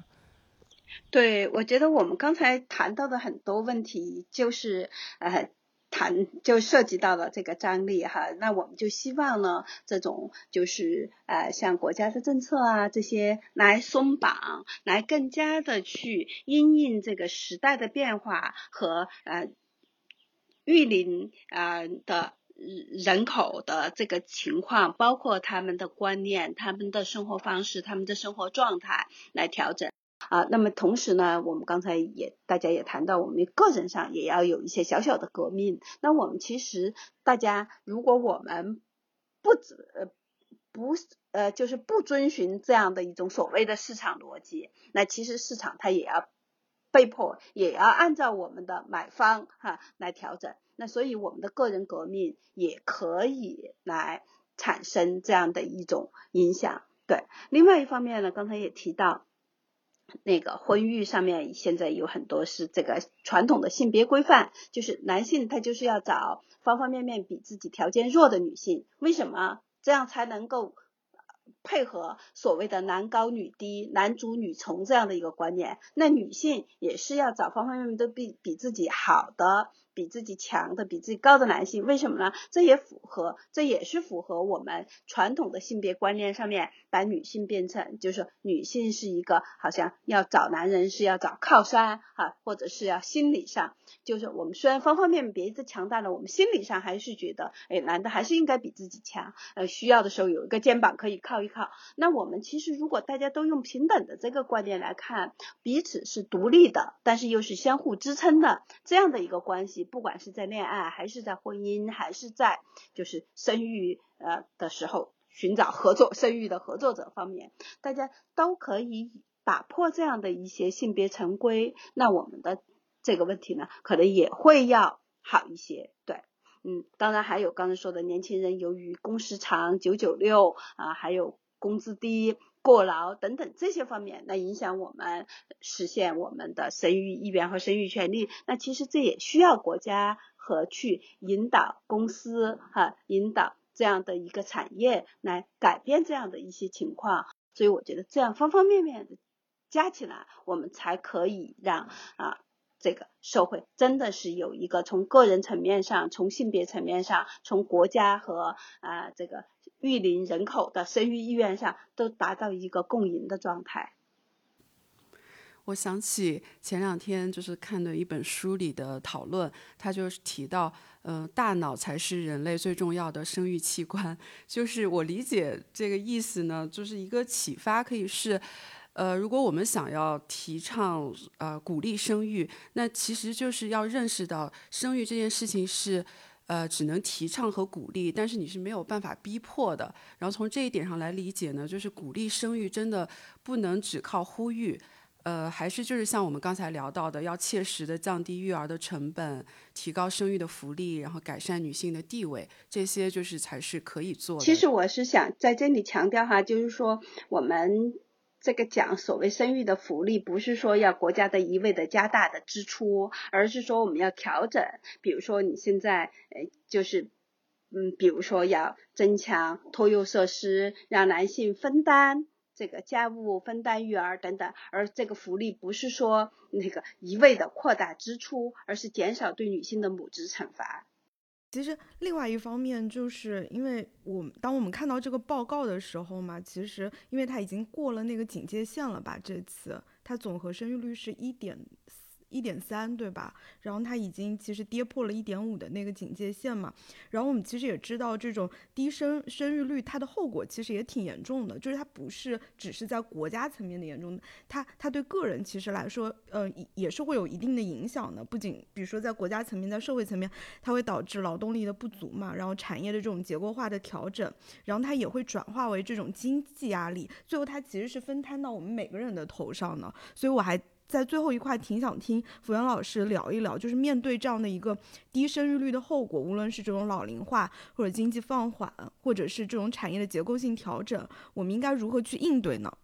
对，我觉得我们刚才谈到的很多问题，就是呃谈就涉及到了这个张力哈。那我们就希望呢，这种就是呃像国家的政策啊这些来松绑，来更加的去因应这个时代的变化和呃育龄啊的人口的这个情况，包括他们的观念、他们的生活方式、他们的生活状态来调整啊。那么同时呢，我们刚才也大家也谈到，我们个人上也要有一些小小的革命。那我们其实大家，如果我们不呃不呃就是不遵循这样的一种所谓的市场逻辑，那其实市场它也要被迫也要按照我们的买方哈来调整。那所以我们的个人革命也可以来产生这样的一种影响。对，另外一方面呢，刚才也提到那个婚育上面现在有很多是这个传统的性别规范，就是男性他就是要找方方面面比自己条件弱的女性，为什么？这样才能够配合所谓的男高女低、男主女从这样的一个观念。那女性也是要找方方面面都比比自己好的。比自己强的、比自己高的男性，为什么呢？这也符合，这也是符合我们传统的性别观念上面，把女性变成就是女性是一个好像要找男人是要找靠山啊，或者是要心理上，就是我们虽然方方面面别的强大了，我们心理上还是觉得，哎，男的还是应该比自己强，呃，需要的时候有一个肩膀可以靠一靠。那我们其实如果大家都用平等的这个观念来看，彼此是独立的，但是又是相互支撑的这样的一个关系。不管是在恋爱，还是在婚姻，还是在就是生育呃的时候寻找合作生育的合作者方面，大家都可以打破这样的一些性别成规，那我们的这个问题呢，可能也会要好一些。对，嗯，当然还有刚才说的年轻人由于工时长，九九六啊，还有工资低。过劳等等这些方面，那影响我们实现我们的生育意愿和生育权利。那其实这也需要国家和去引导公司哈，引导这样的一个产业来改变这样的一些情况。所以我觉得这样方方面面的加起来，我们才可以让啊这个社会真的是有一个从个人层面上、从性别层面上、从国家和啊这个。育龄人口的生育意愿上都达到一个共赢的状态。我想起前两天就是看的一本书里的讨论，他就是提到，呃，大脑才是人类最重要的生育器官。就是我理解这个意思呢，就是一个启发，可以是，呃，如果我们想要提倡呃鼓励生育，那其实就是要认识到生育这件事情是。呃，只能提倡和鼓励，但是你是没有办法逼迫的。然后从这一点上来理解呢，就是鼓励生育真的不能只靠呼吁，呃，还是就是像我们刚才聊到的，要切实的降低育儿的成本，提高生育的福利，然后改善女性的地位，这些就是才是可以做的。其实我是想在这里强调哈，就是说我们。这个讲所谓生育的福利，不是说要国家的一味的加大的支出，而是说我们要调整。比如说你现在，呃，就是，嗯，比如说要增强托幼设施，让男性分担这个家务、分担育儿等等。而这个福利不是说那个一味的扩大支出，而是减少对女性的母职惩罚。其实，另外一方面，就是因为我当我们看到这个报告的时候嘛，其实因为它已经过了那个警戒线了吧？这次它总和生育率是一点。一点三对吧？然后它已经其实跌破了一点五的那个警戒线嘛。然后我们其实也知道，这种低生生育率它的后果其实也挺严重的，就是它不是只是在国家层面的严重，它它对个人其实来说，呃，也是会有一定的影响的。不仅比如说在国家层面，在社会层面，它会导致劳动力的不足嘛，然后产业的这种结构化的调整，然后它也会转化为这种经济压力，最后它其实是分摊到我们每个人的头上的。所以我还。在最后一块，挺想听福原老师聊一聊，就是面对这样的一个低生育率的后果，无论是这种老龄化，或者经济放缓，或者是这种产业的结构性调整，我们应该如何去应对呢？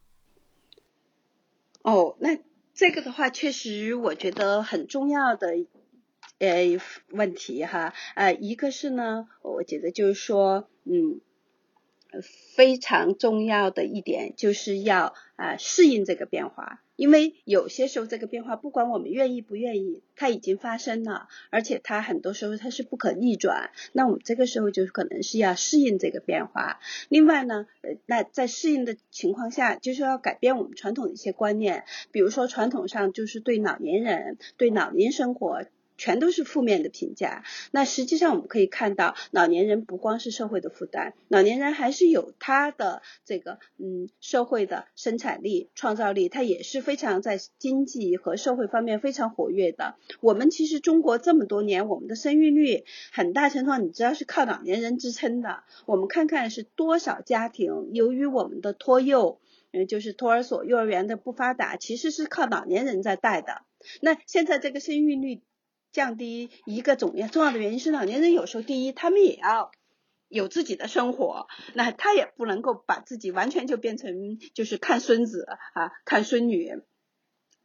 哦，那这个的话，确实我觉得很重要的呃问题哈，呃，一个是呢，我觉得就是说，嗯，非常重要的一点就是要啊适应这个变化。因为有些时候这个变化，不管我们愿意不愿意，它已经发生了，而且它很多时候它是不可逆转。那我们这个时候就可能是要适应这个变化。另外呢，呃，那在适应的情况下，就是要改变我们传统的一些观念，比如说传统上就是对老年人、对老年生活。全都是负面的评价。那实际上我们可以看到，老年人不光是社会的负担，老年人还是有他的这个嗯社会的生产力、创造力，他也是非常在经济和社会方面非常活跃的。我们其实中国这么多年，我们的生育率很大程度上你知道是靠老年人支撑的。我们看看是多少家庭由于我们的托幼。嗯，就是托儿所、幼儿园的不发达，其实是靠老年人在带的。那现在这个生育率降低，一个重要重要的原因是老年人有时候第一，他们也要有自己的生活，那他也不能够把自己完全就变成就是看孙子啊、看孙女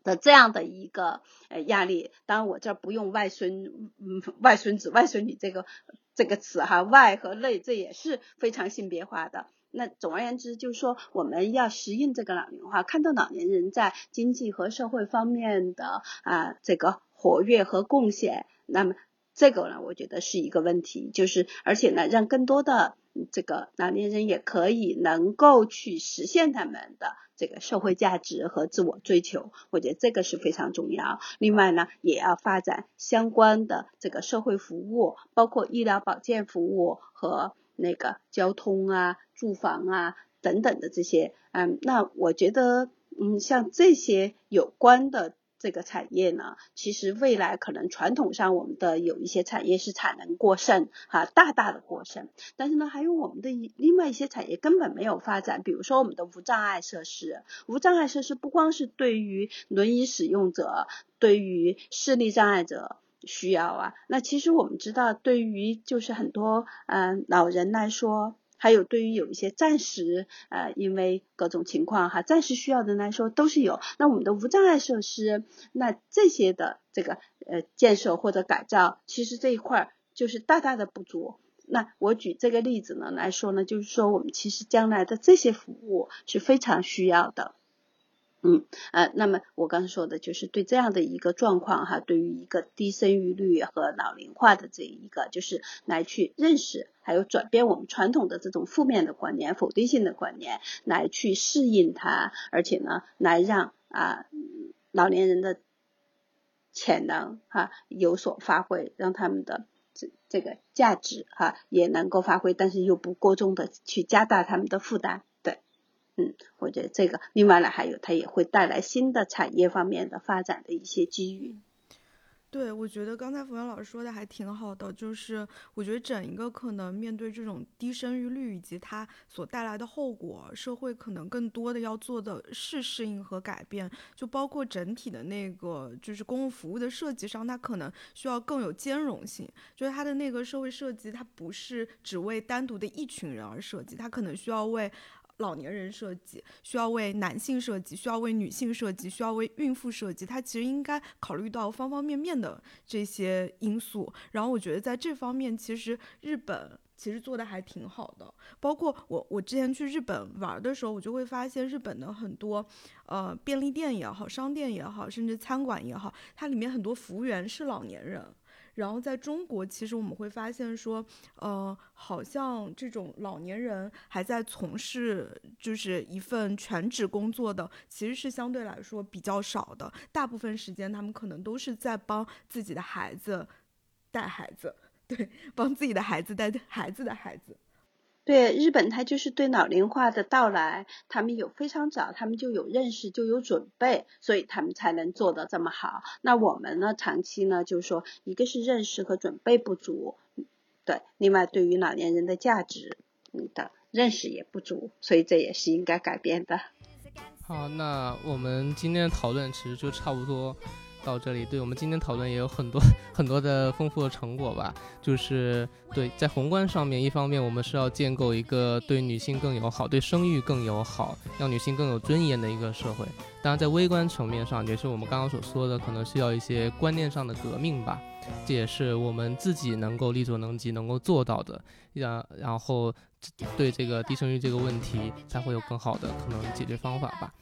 的这样的一个呃压力。当然，我这不用外孙、嗯外孙子、外孙女这个这个词哈，外和内这也是非常性别化的。那总而言之，就是说我们要适应这个老龄化，看到老年人在经济和社会方面的啊这个活跃和贡献，那么这个呢，我觉得是一个问题，就是而且呢，让更多的这个老年人也可以能够去实现他们的这个社会价值和自我追求，我觉得这个是非常重要。另外呢，也要发展相关的这个社会服务，包括医疗保健服务和。那个交通啊、住房啊等等的这些，嗯，那我觉得，嗯，像这些有关的这个产业呢，其实未来可能传统上我们的有一些产业是产能过剩，哈，大大的过剩。但是呢，还有我们的一另外一些产业根本没有发展，比如说我们的无障碍设施。无障碍设施不光是对于轮椅使用者，对于视力障碍者。需要啊，那其实我们知道，对于就是很多嗯老人来说，还有对于有一些暂时呃因为各种情况哈暂时需要的人来说，都是有。那我们的无障碍设施，那这些的这个呃建设或者改造，其实这一块就是大大的不足。那我举这个例子呢来说呢，就是说我们其实将来的这些服务是非常需要的。嗯呃，那么我刚才说的就是对这样的一个状况哈，对于一个低生育率和老龄化的这一个，就是来去认识，还有转变我们传统的这种负面的观念、否定性的观念，来去适应它，而且呢，来让啊老年人的潜能哈有所发挥，让他们的这这个价值哈也能够发挥，但是又不过重的去加大他们的负担。嗯，我觉得这个，另外呢，还有它也会带来新的产业方面的发展的一些机遇。对，我觉得刚才冯源老师说的还挺好的，就是我觉得整一个可能面对这种低生育率以及它所带来的后果，社会可能更多的要做的是适应和改变，就包括整体的那个就是公共服务的设计上，它可能需要更有兼容性，就是它的那个社会设计，它不是只为单独的一群人而设计，它可能需要为。老年人设计需要为男性设计，需要为女性设计，需要为孕妇设计。它其实应该考虑到方方面面的这些因素。然后我觉得在这方面，其实日本其实做的还挺好的。包括我我之前去日本玩的时候，我就会发现日本的很多呃便利店也好，商店也好，甚至餐馆也好，它里面很多服务员是老年人。然后在中国，其实我们会发现说，呃，好像这种老年人还在从事就是一份全职工作的，其实是相对来说比较少的。大部分时间他们可能都是在帮自己的孩子带孩子，对，帮自己的孩子带孩子的孩子。对日本，他就是对老龄化的到来，他们有非常早，他们就有认识，就有准备，所以他们才能做得这么好。那我们呢，长期呢，就是说，一个是认识和准备不足，对，另外对于老年人的价值你的认识也不足，所以这也是应该改变的。好，那我们今天的讨论其实就差不多。到这里，对我们今天讨论也有很多 很多的丰富的成果吧。就是对在宏观上面，一方面我们是要建构一个对女性更友好、对生育更友好、让女性更有尊严的一个社会。当然，在微观层面上，也是我们刚刚所说的，可能需要一些观念上的革命吧。这也是我们自己能够力所能及、能够做到的。然然后对这个低生育这个问题，才会有更好的可能解决方法吧。